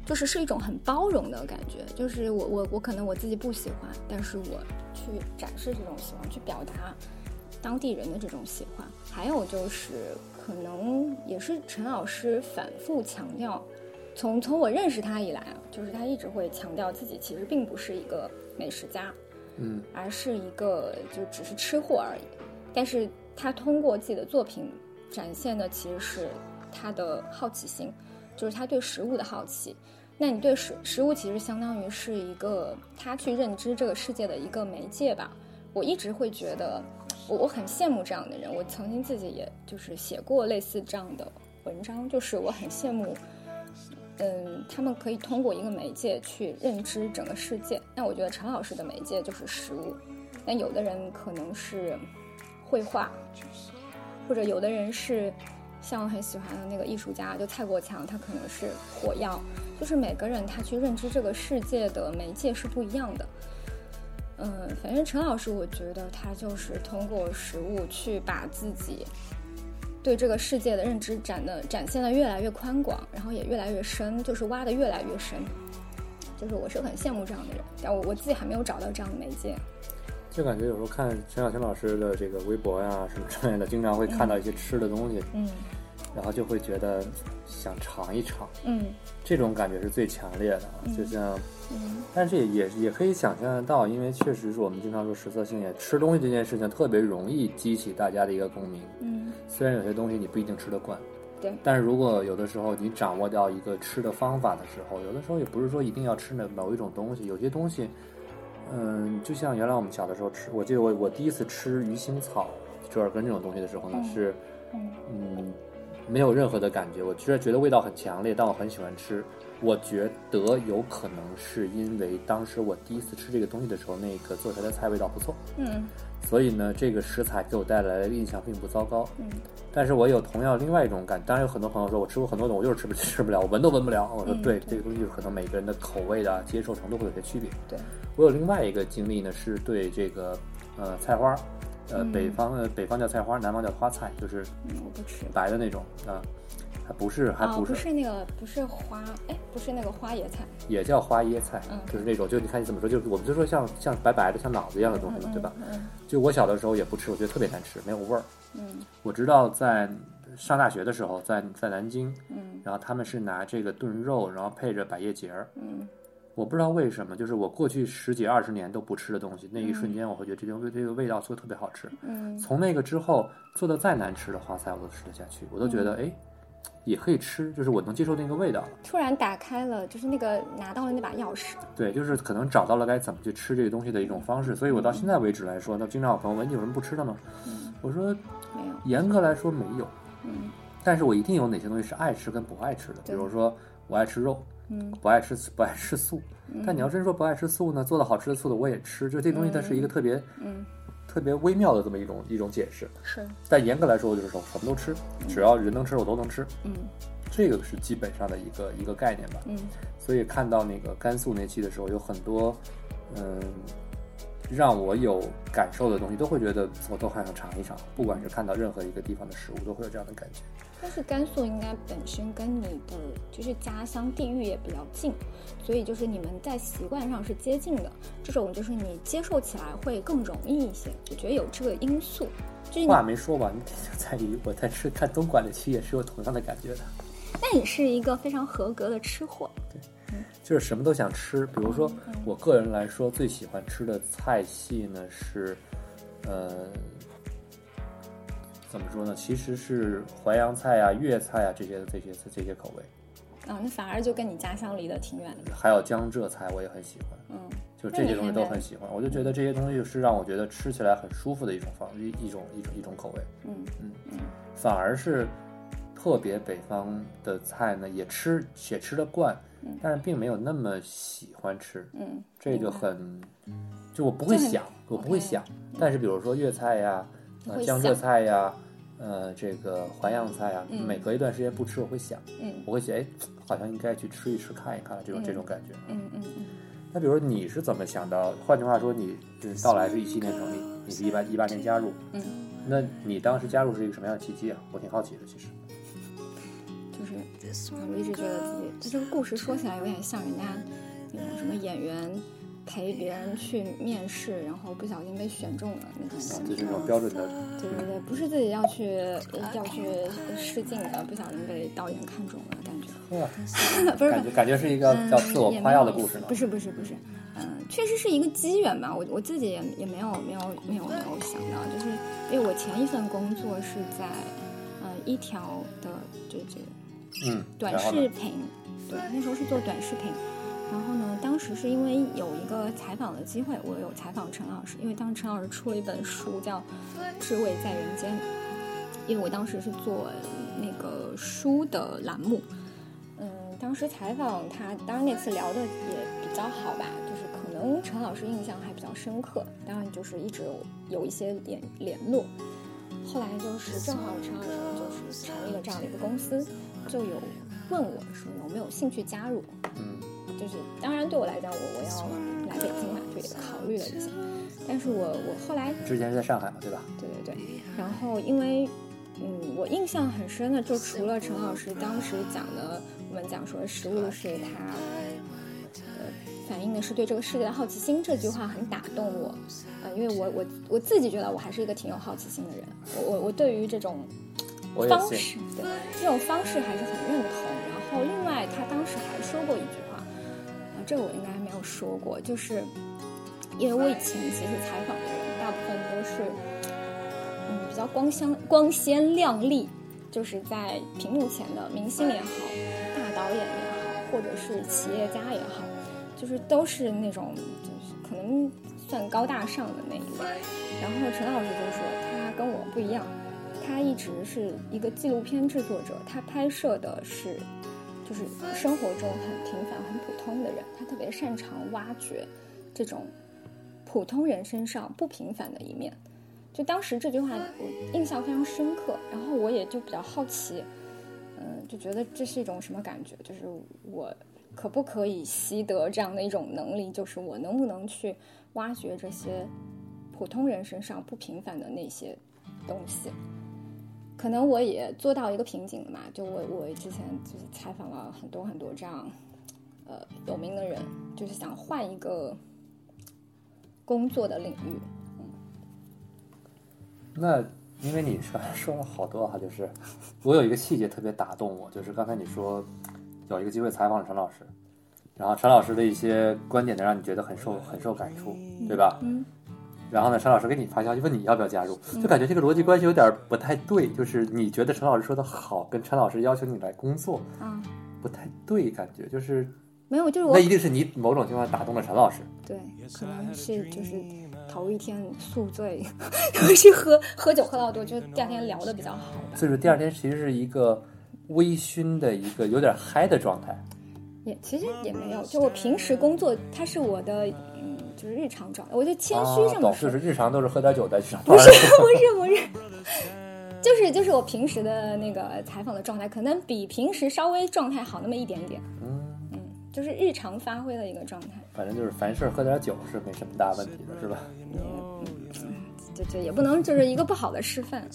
就是是一种很包容的感觉，就是我我我可能我自己不喜欢，但是我去展示这种喜欢，去表达当地人的这种喜欢。还有就是可能也是陈老师反复强调，从从我认识他以来啊，就是他一直会强调自己其实并不是一个美食家，嗯，而是一个就只是吃货而已。但是他通过自己的作品展现的其实是他的好奇心，就是他对食物的好奇。那你对食食物其实相当于是一个他去认知这个世界的一个媒介吧。我一直会觉得，我我很羡慕这样的人。我曾经自己也就是写过类似这样的文章，就是我很羡慕，嗯，他们可以通过一个媒介去认知整个世界。那我觉得陈老师的媒介就是食物，那有的人可能是绘画，或者有的人是像我很喜欢的那个艺术家，就蔡国强，他可能是火药。就是每个人他去认知这个世界的媒介是不一样的，嗯，反正陈老师我觉得他就是通过食物去把自己对这个世界的认知展的展现的越来越宽广，然后也越来越深，就是挖的越来越深，就是我是很羡慕这样的人，但我我自己还没有找到这样的媒介。就感觉有时候看陈小青老师的这个微博呀什么之类的，经常会看到一些吃的东西，嗯。然后就会觉得想尝一尝，嗯，这种感觉是最强烈的，就像，嗯，但是也也也可以想象得到，因为确实是我们经常说食色性也，吃东西这件事情特别容易激起大家的一个共鸣，嗯，虽然有些东西你不一定吃得惯，对，但是如果有的时候你掌握到一个吃的方法的时候，有的时候也不是说一定要吃那某一种东西，有些东西，嗯，就像原来我们小的时候吃，我记得我我第一次吃鱼腥草、折耳根这种东西的时候呢，是，嗯。没有任何的感觉，我居然觉得味道很强烈，但我很喜欢吃。我觉得有可能是因为当时我第一次吃这个东西的时候，那个做出来的菜味道不错，嗯，所以呢，这个食材给我带来的印象并不糟糕，嗯。但是我有同样另外一种感，当然有很多朋友说我吃过很多种，我就是吃不吃不了，我闻都闻不了。我说对，这个东西可能每个人的口味的接受程度会有些区别。对我有另外一个经历呢，是对这个呃菜花。呃，北方呃，北方叫菜花，南方叫花菜，就是我不吃白的那种啊，还不是还不是不是那个不是花哎，不是那个花椰菜，也叫花椰菜，嗯，就是那种，就你看你怎么说，就是我们就说像像白白的像脑子一样的东西嘛，对吧？嗯，就我小的时候也不吃，我觉得特别难吃，没有味儿。嗯，我知道在上大学的时候，在在南京，嗯，然后他们是拿这个炖肉，然后配着百叶结儿，嗯。我不知道为什么，就是我过去十几二十年都不吃的东西，那一瞬间我会觉得这个这个味道做的特别好吃。嗯，从那个之后做的再难吃的花菜我都吃得下去，我都觉得哎，也可以吃，就是我能接受那个味道。突然打开了，就是那个拿到了那把钥匙。对，就是可能找到了该怎么去吃这个东西的一种方式，所以我到现在为止来说，那经常有朋友问你有什么不吃的吗？我说没有，严格来说没有。嗯，但是我一定有哪些东西是爱吃跟不爱吃的，比如说我爱吃肉。嗯，不爱吃不爱吃素，但你要真说不爱吃素呢，做的好吃的素的我也吃，就这东西它是一个特别嗯。特别微妙的这么一种一种解释。是，但严格来说，我就是说什么都吃，只要人能吃我都能吃。嗯，这个是基本上的一个一个概念吧。嗯，所以看到那个甘肃那期的时候，有很多嗯让我有感受的东西，都会觉得我都还想尝一尝。不管是看到任何一个地方的食物，都会有这样的感觉。但是甘肃应该本身跟你的就是家乡地域也比较近，所以就是你们在习惯上是接近的，这种就是你接受起来会更容易一些。我觉得有这个因素。就是话没说完，在于我在吃看东莞的期也是有同样的感觉的。那你是一个非常合格的吃货。对，就是什么都想吃。比如说，我个人来说最喜欢吃的菜系呢是，呃。怎么说呢？其实是淮扬菜啊、粤菜啊这些这些这些口味。啊，那反而就跟你家乡离得挺远的。还有江浙菜，我也很喜欢。嗯，就这些东西都很喜欢。我就觉得这些东西是让我觉得吃起来很舒服的一种方一一种一种一种口味。嗯嗯嗯。反而是特别北方的菜呢，也吃也吃得惯，但是并没有那么喜欢吃，嗯，这就很，就我不会想，我不会想。但是比如说粤菜呀，呃江浙菜呀，呃这个淮扬菜呀，嗯每隔一段时间不吃，我会想，嗯我会想，哎，好像应该去吃一吃，看一看这种这种感觉。嗯嗯嗯，那比如说你是怎么想到？换句话说，你就是到来是一七年成立，你是一八一八年加入，嗯，那你当时加入是一个什么样的契机啊？我挺好奇的，其实。就是我一直觉得自己，就这个故事说起来有点像人家那种什么演员陪别人去面试，然后不小心被选中了那种感觉。就是这种标准的，对对对，不是自己要去要去试镜的，不小心被导演看中了，感觉。哇，不是感觉感觉是一个嗯叫自我夸耀的故事呢不。是不是不是，嗯，确实是一个机缘吧。我我自己也也没有没有没有没有想到，就是因为我前一份工作是在呃一条的就这个嗯，短视频，对，那时候是做短视频。然后呢，当时是因为有一个采访的机会，我有采访陈老师，因为当时陈老师出了一本书叫《智慧在人间》，因为我当时是做那个书的栏目，嗯，当时采访他，当然那次聊的也比较好吧，就是可能陈老师印象还比较深刻，当然就是一直有有一些联联络。后来就是正好陈老师就是成立了这样的一个公司，就有问我说有没有兴趣加入，嗯就是当然对我来讲，我我要来北京嘛，就也考虑了一下，但是我我后来之前是在上海嘛，对吧？对对对，然后因为嗯，我印象很深的，就除了陈老师当时讲的，我们讲说食物是他呃反映的是对这个世界的好奇心这句话很打动我，呃，因为我我我自己觉得我还是一个挺有好奇心的人，我我我对于这种。方式，对这种方式还是很认同。然后另外，他当时还说过一句话，啊，这个我应该没有说过，就是因为我以前其实采访的人大部分都是，嗯，比较光鲜光鲜亮丽，就是在屏幕前的明星也好，大导演也好，或者是企业家也好，就是都是那种就是可能算高大上的那一类。然后陈老师就说他跟我不一样。他一直是一个纪录片制作者，他拍摄的是就是生活中很平凡、很普通的人，他特别擅长挖掘这种普通人身上不平凡的一面。就当时这句话我印象非常深刻，然后我也就比较好奇，嗯，就觉得这是一种什么感觉？就是我可不可以习得这样的一种能力？就是我能不能去挖掘这些普通人身上不平凡的那些东西？可能我也做到一个瓶颈了嘛，就我我之前就是采访了很多很多这样，呃有名的人，就是想换一个工作的领域。嗯那因为你说说了好多哈，就是我有一个细节特别打动我，就是刚才你说有一个机会采访了陈老师，然后陈老师的一些观点呢，让你觉得很受很受感触，对吧？嗯。然后呢，陈老师给你发消息问你要不要加入，就感觉这个逻辑关系有点不太对，就是你觉得陈老师说的好，跟陈老师要求你来工作啊，不太对，感觉就是没有，就是我那一定是你某种情况打动了陈老师。对，可能是就是头一天宿醉，是喝喝酒喝到多，就第二天聊的比较好吧。所以说第二天其实是一个微醺的一个有点嗨的状态。也其实也没有，就我平时工作，它是我的嗯，就是日常状态，我就谦虚这么说。就是日常都是喝点酒再去上班。不是 不是不是，就是就是我平时的那个采访的状态，可能比平时稍微状态好那么一点点。嗯，嗯，就是日常发挥的一个状态。反正就是凡事喝点酒是没什么大问题的，是吧？嗯，这这也不能就是一个不好的示范。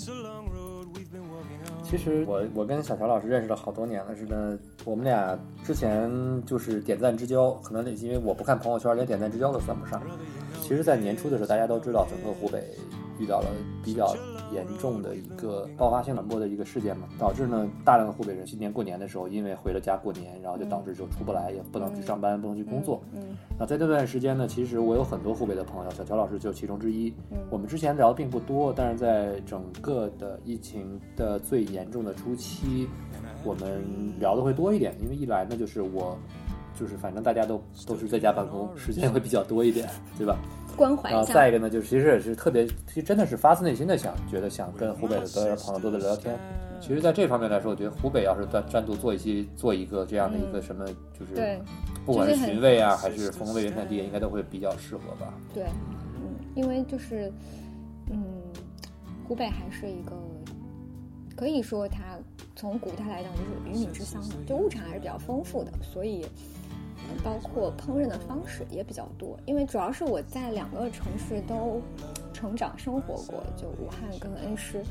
其实我我跟小乔老师认识了好多年了，是呢。我们俩之前就是点赞之交，可能因为我不看朋友圈，连点赞之交都算不上。其实，在年初的时候，大家都知道，整个湖北遇到了比较严重的一个爆发性冷漠的一个事件嘛，导致呢大量的湖北人今年过年的时候，因为回了家过年，然后就导致就出不来，也不能去上班，不能去工作。嗯那在这段时间呢，其实我有很多湖北的朋友，小乔老师就其中之一。嗯我们之前聊的并不多，但是在整个的疫情的最严重的初期，我们聊的会多一点。因为一来呢，就是我，就是反正大家都都是在家办公，时间会比较多一点，对吧？关怀一下。再一个呢，就是其实也是特别，其实真的是发自内心的想，觉得想跟湖北的多朋友多多聊聊天。其实，在这方面来说，我觉得湖北要是单单独做一些做一个这样的一个嗯什么，就是对不管是寻味啊，还是风味原产地，应该都会比较适合吧。对，嗯，因为就是，嗯，湖北还是一个可以说它从古代来讲就是鱼米之乡嘛，就物产还是比较丰富的，所以。包括烹饪的方式也比较多，因为主要是我在两个城市都成长生活过，就武汉跟恩施，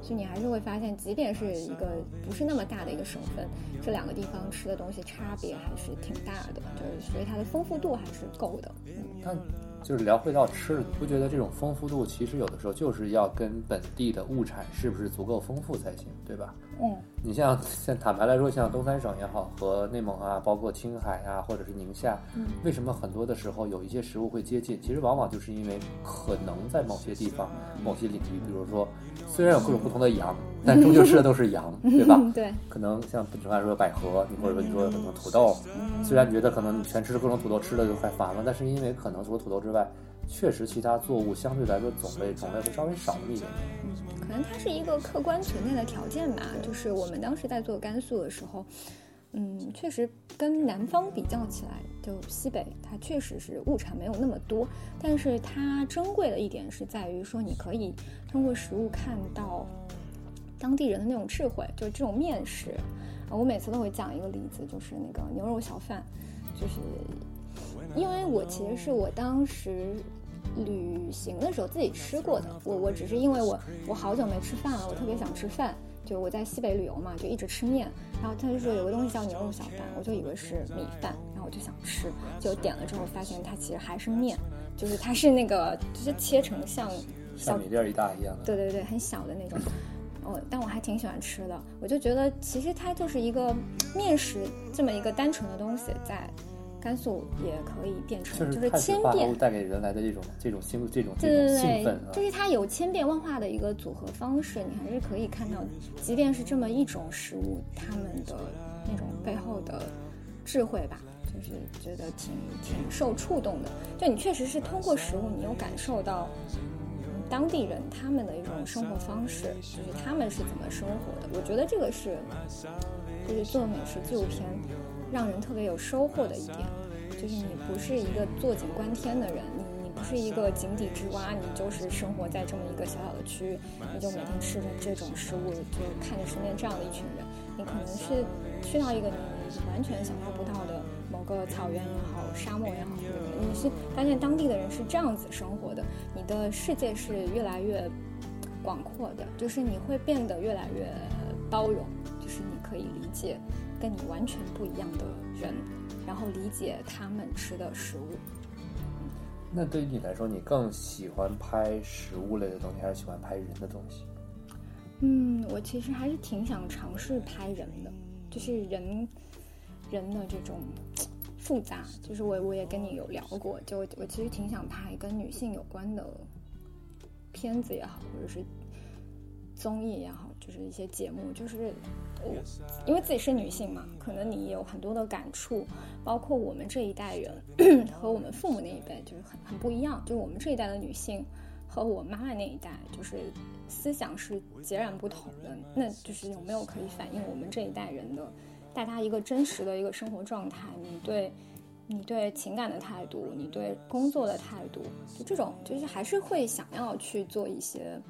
所以你还是会发现，即便是一个不是那么大的一个省份，这两个地方吃的东西差别还是挺大的，就是所以它的丰富度还是够的。嗯，但就是聊回到吃的，你不觉得这种丰富度其实有的时候就是要跟本地的物产是不是足够丰富才行，对吧？嗯，你像 像坦白来说，像东三省也好，和内蒙啊，包括青海啊，或者是宁夏，嗯为什么很多的时候有一些食物会接近？其实往往就是因为可能在某些地方、某些领域，比如说虽然有各种不同的羊，但终究吃的都是羊，对吧？对，可能像本城来说百合，你或者说你说可能土豆，虽然你觉得可能你全吃各种土豆吃的就快烦了，但是因为可能除了土豆之外，确实其他作物相对来说种类种类会稍微少一点点。可能它是一个客观存在的条件吧。就是我们当时在做甘肃的时候，嗯，确实跟南方比较起来，就西北它确实是物产没有那么多，但是它珍贵的一点是在于说，你可以通过食物看到当地人的那种智慧，就是这种面食。啊，我每次都会讲一个例子，就是那个牛肉小饭，就是因为我其实是我当时旅行的时候自己吃过的，我我只是因为我我好久没吃饭了，我特别想吃饭，就我在西北旅游嘛，就一直吃面，然后他就说有个东西叫牛肉小饭，我就以为是米饭，然后我就想吃，就点了之后发现它其实还是面，就是它是那个就是切成像小像米粒儿一大一样的。对对对，很小的那种。哦，但我还挺喜欢吃的。我就觉得其实它就是一个面食这么一个单纯的东西，在甘肃也可以变成就就是千变带给人来的这种这种兴这种对这种对对兴奋啊，就是它有千变万化的一个组合方式，你还是可以看到，即便是这么一种食物，它们的那种背后的智慧吧，就是觉得挺挺受触动的。就你确实是通过食物，你有感受到。嗯当地人他们的一种生活方式，就是他们是怎么生活的。我觉得这个是，就是做美食纪录片让人特别有收获的一点，就是你不是一个坐井观天的人，你你不是一个井底之蛙，你就是生活在这么一个小小的区域，你就每天吃着这种食物，就看着身边这样的一群人，你可能是去到一个你完全想象不到的某个草原也好，沙漠也好，你是发现当地的人是这样子生活的，你的世界是越来越广阔的，就是你会变得越来越包容，就是你可以理解跟你完全不一样的人，然后理解他们吃的食物。那对于你来说，你更喜欢拍食物类的东西，还是喜欢拍人的东西？嗯，我其实还是挺想尝试拍人的，就是人人的这种复杂。就是我我也跟你有聊过，就我我其实挺想拍跟女性有关的片子也好，或者是综艺也好，就是一些节目。就是我因为自己是女性嘛，可能你有很多的感触，包括我们这一代人和我们父母那一辈就是很很不一样，就是我们这一代的女性。和我妈妈那一代，就是思想是截然不同的。那就是有没有可以反映我们这一代人的大家一个真实的一个生活状态？你对，你对情感的态度，你对工作的态度，就这种，就是还是会想要去做一些，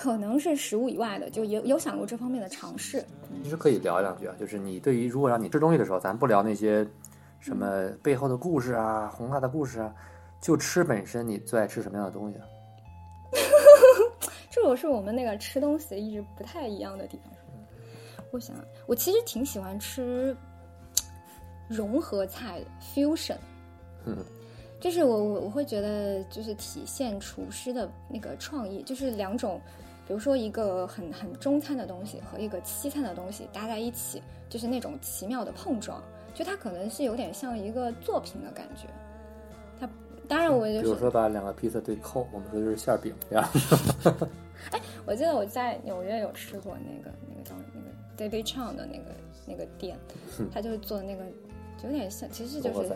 可能是食物以外的，就有有想过这方面的尝试。其实可以聊两句啊，就是你对于如果让你吃东西的时候，咱不聊那些什么背后的故事啊、宏大的故事啊，就吃本身，你最爱吃什么样的东西啊？这个是我们那个吃东西一直不太一样的地方。我想，我其实挺喜欢吃融合菜的 fusion，嗯，就是我我我会觉得就是体现厨师的那个创意，就是两种，比如说一个很很中餐的东西和一个西餐的东西搭在一起，就是那种奇妙的碰撞，就它可能是有点像一个作品的感觉。它当然我就是比如说把两个披萨对扣，我们说就是馅儿饼这样。哎我记得我在纽约有吃过那个那个叫那个 David Chang 的那个那个店，他就是做那个就有点像，其实就是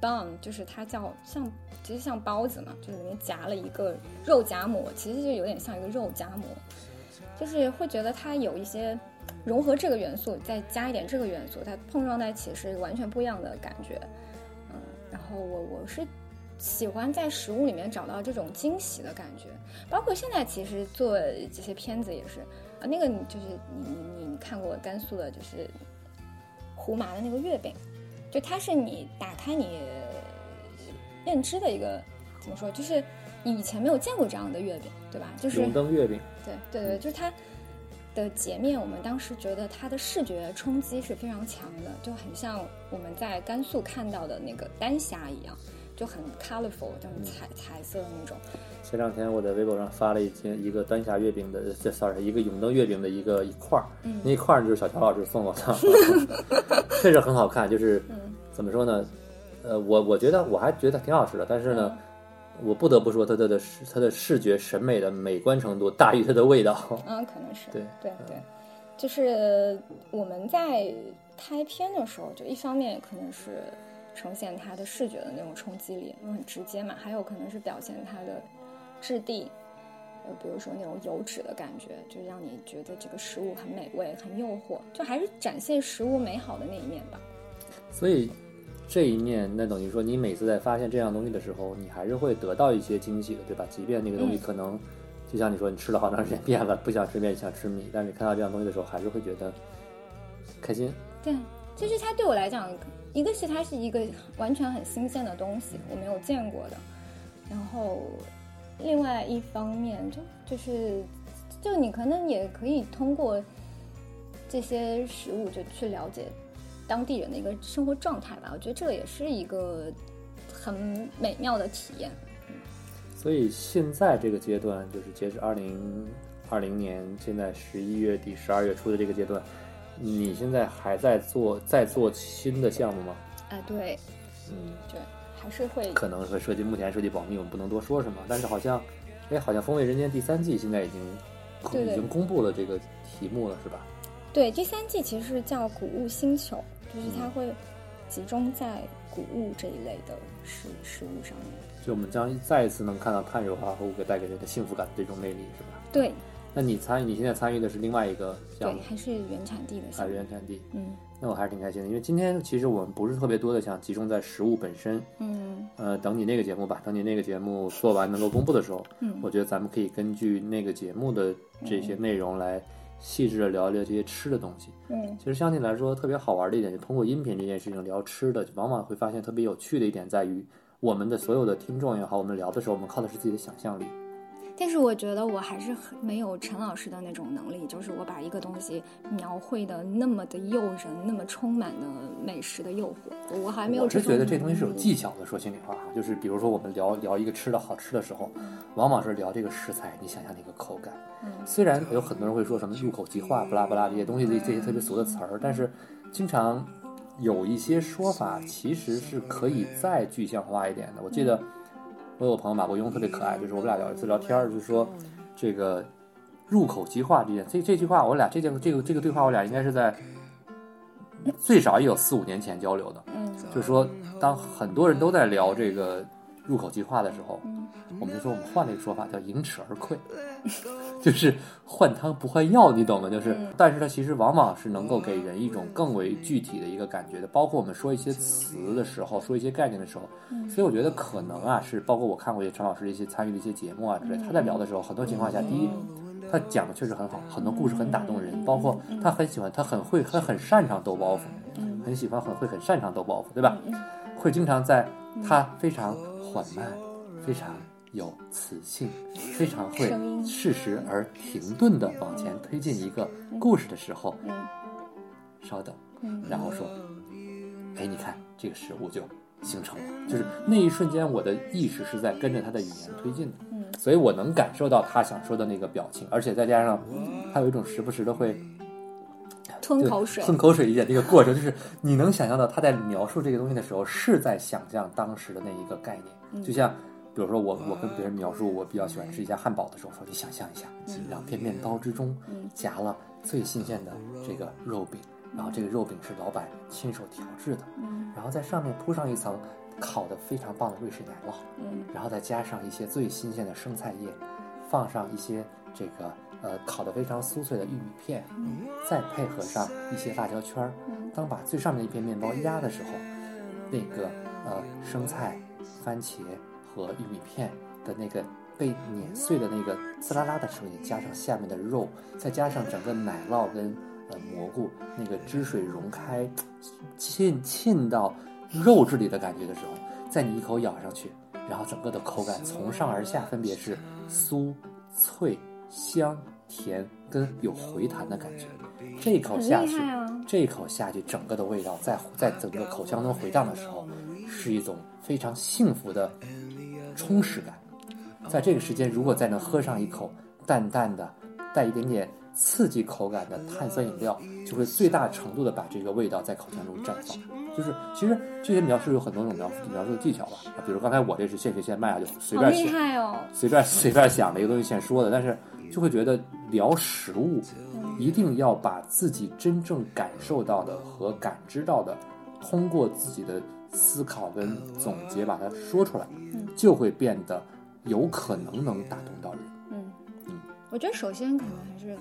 bun，就是它叫像其实像包子嘛，就是里面夹了一个肉夹馍，其实就有点像一个肉夹馍。就是会觉得它有一些融合这个元素，再加一点这个元素，它碰撞在一起是完全不一样的感觉。嗯，然后我我是喜欢在食物里面找到这种惊喜的感觉，包括现在其实做这些片子也是啊，那个就是你你你看过甘肃的，就是胡麻的那个月饼，就它是你打开你认知的一个怎么说，就是你以前没有见过这样的月饼，对吧？就是红灯月饼，对对对，就是它的截面，我们当时觉得它的视觉冲击是非常强的，就很像我们在甘肃看到的那个丹霞一样，就很 colorful，这种彩彩色的那种。前两天我在微博上发了一件一个丹霞月饼的，这 sorry，一个永登月饼的一个一块儿，嗯那一块儿就是小乔老师送我的，确实很好看。就是嗯怎么说呢？呃，我我觉得我还觉得挺好吃的，但是呢，我不得不说它的的视它的视觉审美的美观程度大于它的味道。嗯，可能是对对对，就是我们在拍片的时候，就一方面可能是呈现它的视觉的那种冲击力，因为很直接嘛，还有可能是表现它的质地，呃，比如说那种油脂的感觉，就让你觉得这个食物很美味、很诱惑，就还是展现食物美好的那一面吧。所以这一面，那等于说你每次在发现这样东西的时候，你还是会得到一些惊喜的，对吧？即便那个东西嗯可能，就像你说，你吃了好长时间面了，不想吃面想吃米，但是你看到这样东西的时候，还是会觉得开心。对，就是它对我来讲，一个是它是一个完全很新鲜的东西，我没有见过的，然后另外一方面就就是就你可能也可以通过这些食物就去了解当地人的一个生活状态吧，我觉得这也是一个很美妙的体验。所以现在这个阶段，就是截止二零二零年，现在十一月底、十二月初的这个阶段，你现在还在做在做新的项目吗？啊，对，嗯，对，还是会可能会涉及目前涉及保密，我们不能多说什么。但是好像，哎，好像《风味人间》第三季现在已经对对已经公布了这个题目了，是吧？对，第三季其实是叫谷物星球，就是它会集中在谷物这一类的食食物上面。就我们将再一次能看到碳水化合物给带给人的幸福感的这种魅力，是吧？对那你参与，你现在参与的是另外一个项对目，，还是原产地的啊，项目。原产地。嗯那我还是挺开心的，因为今天其实我们不是特别多的想集中在食物本身，嗯呃，等你那个节目吧，等你那个节目做完能够公布的时候，嗯我觉得咱们可以根据那个节目的这些内容来细致的聊一聊这些吃的东西。嗯其实相对来说特别好玩的一点，就通过音频这件事情聊吃的，往往会发现特别有趣的一点在于，我们的所有的听众也好，我们聊的时候，我们靠的是自己的想象力。但是我觉得我还是很没有陈老师的那种能力，就是我把一个东西描绘的那么的诱人，那么充满了美食的诱惑，我还没有我是觉得这东西是有技巧的，说心里话，就是比如说我们聊聊一个吃的好吃的时候，往往是聊这个食材，你想象那个口感。嗯虽然有很多人会说什么入口即化、不拉不拉这些东西，这这些特别俗的词儿，但是经常有一些说法其实是可以再具象化一点的。我记得我有朋友马伯庸特别可爱，就是我们俩聊一次聊天儿，就是说这个入口即化这件这这句话，我俩这件这个这个对话，我俩应该是在最少也有四五年前交流的。嗯就是说，当很多人都在聊这个入口即化的时候，嗯。我们就说我们换了一个说法，叫盈尺而溃，就是换汤不换药，你懂吗？就是，嗯。但是它其实往往是能够给人一种更为具体的一个感觉的，包括我们说一些词的时候，说一些概念的时候，嗯。所以我觉得可能啊，是包括我看过一些陈老师的一些参与的一些节目啊之类，他在聊的时候，很多情况下，第一。他讲的确实很好，很多故事很打动人，包括他很喜欢，他很会，他很擅长逗包袱，嗯。很喜欢，很会，很擅长逗包袱，对吧？嗯。会经常在他非常缓慢、非常有磁性、非常会适时而停顿的往前推进一个故事的时候，嗯。稍等，嗯然后说：“哎，你看这个食物就形成了。”就是那一瞬间，我的意识是在跟着他的语言推进的，嗯。所以我能感受到他想说的那个表情，而且再加上他有一种时不时的会就吞口水，吞口水一点这个过程，就是你能想象到他在描述这个东西的时候，是在想象当时的那一个概念。嗯。就像比如说我我跟别人描述我比较喜欢吃一家汉堡的时候，说你想象一下，两片面包之中嗯。夹了最新鲜的这个肉饼，然后这个肉饼是老板亲手调制的，嗯。然后在上面铺上一层烤的非常棒的瑞士奶酪，嗯。然后再加上一些最新鲜的生菜叶，放上一些这个呃烤的非常酥脆的玉米片，再配合上一些辣椒圈儿。当把最上面一片面包压的时候，那个呃生菜、番茄和玉米片的那个被碾碎的那个滋啦啦的声音，加上下面的肉，再加上整个奶酪跟呃蘑菇那个汁水融开，浸浸到肉质里的感觉的时候，再你一口咬上去，然后整个的口感从上而下分别是酥、脆、香、甜跟有回弹的感觉。这一口下去，啊！这一口下去，整个的味道在在整个口腔中回荡的时候，是一种非常幸福的充实感。在这个时间，如果再能喝上一口淡淡的、带一点点刺激口感的碳酸饮料，就会最大程度的把这个味道在口腔中绽放。就是其实这些描述有很多种描述描述的技巧吧，啊比如刚才我这是现学现卖啊，就随便写害哦！随便随便想的一个东西现说的，但是就会觉得聊食物，一定要把自己真正感受到的和感知到的，通过自己的思考跟总结把它说出来，就会变得有可能能打动到人。嗯嗯，我觉得首先可能还是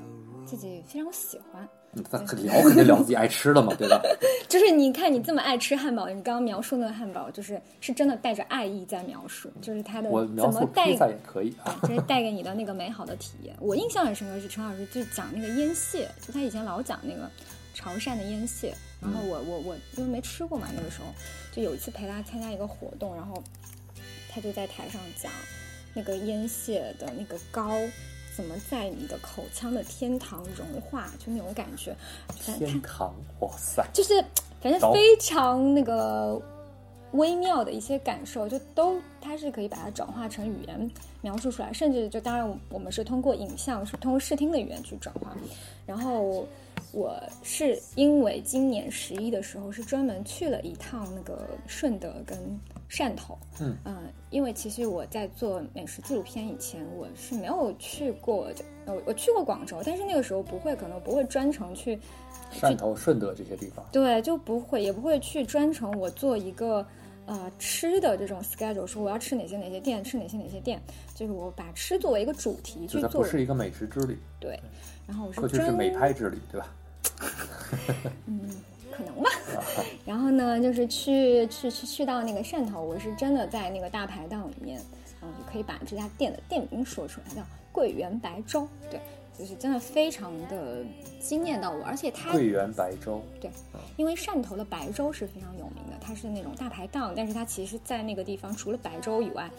自己非常喜欢，嗯那聊肯定聊自己爱吃的嘛，对吧？就是你看你这么爱吃汉堡，你刚刚描述那个汉堡，就是是真的带着爱意在描述，就是它的怎么带可以啊。就是带给你的那个美好的体验。我印象很深刻是陈老师就讲那个腌蟹，就他以前老讲那个潮汕的腌蟹，然后我我我因为没吃过嘛，那个时候就有一次陪他参加一个活动，然后他就在台上讲那个腌蟹的那个膏。怎么在你的口腔的天堂融化，就那种感觉，天堂，哇塞！就是反正非常那个微妙的一些感受，就都它是可以把它转化成语言描述出来，甚至就当然我们是通过影像，是通过视听的语言去转化。然后我是因为今年十一的时候是专门去了一趟那个顺德跟汕头，嗯。呃，因为其实我在做美食纪录片以前，我是没有去过的，呃，我去过广州，但是那个时候不会，可能不会专程去汕头、顺德这些地方，对，就不会，也不会去专程我做一个呃吃的这种 schedule，说我要吃哪些哪些店，吃哪些哪些店，就是我把吃作为一个主题去做不。是一个美食之旅，对，然后我是过去是美拍之旅，对吧？嗯，可能吧。然后呢，就是去去去去到那个汕头，我是真的在那个大排档里面，嗯，就可以把这家店的店名说出来，叫桂圆白粥。对，就是真的非常的惊艳到我，而且它桂圆白粥对，因为汕头的白粥是非常有名的，它是那种大排档，但是它其实在那个地方除了白粥以外，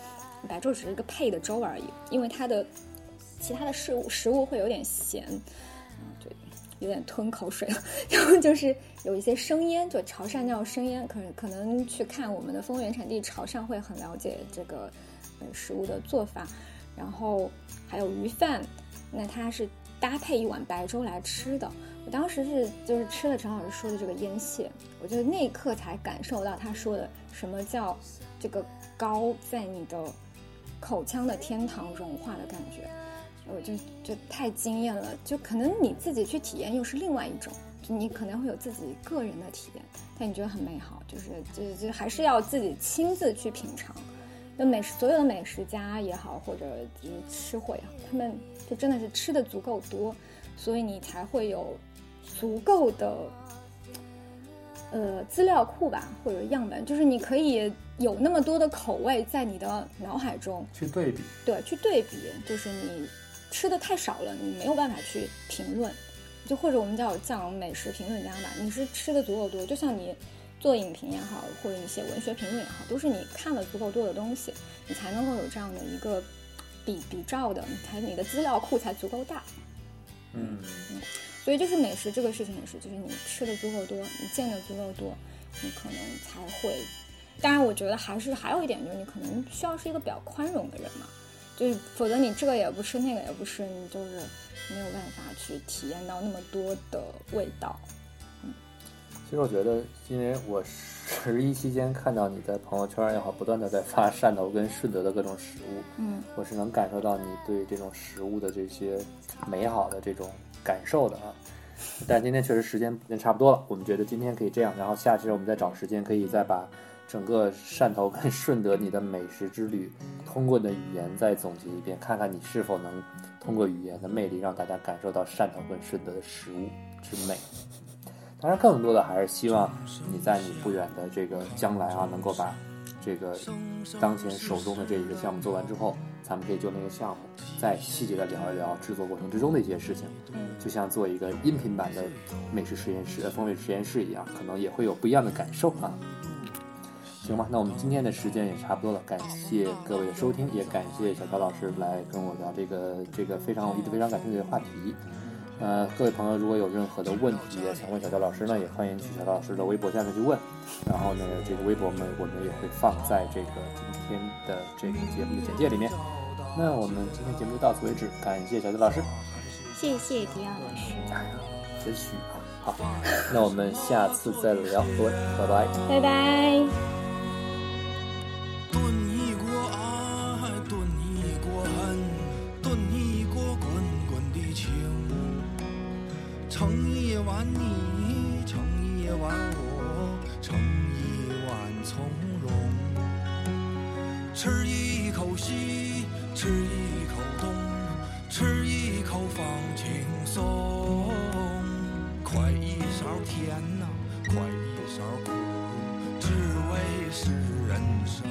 白粥只是一个配的粥而已，因为它的其他的食物食物会有点咸，嗯，就有点吞口水了，然后就是有一些生腌，就潮汕那种生腌，可可能去看我们的风原产地潮汕会很了解这个呃食物的做法，然后还有鱼饭，那它是搭配一碗白粥来吃的。我当时是就是吃了陈老师说的这个腌蟹，我就那一刻才感受到他说的什么叫这个膏在你的口腔的天堂融化的感觉，我就就太惊艳了。就可能你自己去体验又是另外一种，就你可能会有自己个人的体验，但你觉得很美好，就是就就还是要自己亲自去品尝。那美食所有的美食家也好，或者就是吃货也好，他们就真的是吃的足够多，所以你才会有足够的呃资料库吧，或者样本，就是你可以有那么多的口味在你的脑海中，去对比，对，去对比，就是你吃的太少了，你没有办法去评论，就或者我们叫叫美食评论家吧，你是吃的足够多，就像你做影评也好，或者你写文学评论也好，都是你看了足够多的东西，你才能够有这样的一个比比照的，你才你的资料库才足够大。嗯，所以就是美食这个事情也是，就是你吃的足够多，你见的足够多，你可能才会。当然，我觉得还是还有一点就是，你可能需要是一个比较宽容的人嘛，就是否则你这个也不吃，那个也不吃，你就是没有办法去体验到那么多的味道。嗯其实我觉得，因为我十一期间看到你在朋友圈也好，不断的在发汕头跟顺德的各种食物，嗯我是能感受到你对这种食物的这些美好的这种感受的啊。但今天确实时间已经差不多了，我们觉得今天可以这样，然后下期我们再找时间，可以再把整个汕头跟顺德你的美食之旅，通过你的语言再总结一遍，看看你是否能通过语言的魅力让大家感受到汕头跟顺德的食物之美。当然，更多的还是希望你在你不远的这个将来啊，能够把这个当前手中的这一个项目做完之后，咱们可以就那个项目再细节的聊一聊制作过程之中的一些事情。嗯，就像做一个音频版的美食实验室、呃风味实验室一样，可能也会有不一样的感受啊。行吧，那我们今天的时间也差不多了，感谢各位的收听，也感谢小高老师来跟我聊这个这个非常我一直非常感兴趣的话题。呃，各位朋友，如果有任何的问题想问小乔老师呢，也欢迎去小焦老师的微博下面去问。然后呢，这个微博们，我们也会放在这个今天的这个节目的简介里面。那我们今天节目就到此为止，感谢小乔老师。谢谢迪奥老师，哎呀，真虚啊！好，那我们下次再聊，各位，拜拜。拜拜。炖一锅爱，炖一锅恨，炖一锅滚滚的情。盛一碗你，盛一碗我，盛一碗从容。吃一口西，吃一口东，吃一口放轻松。快一勺甜呐、快一勺苦，只为是人生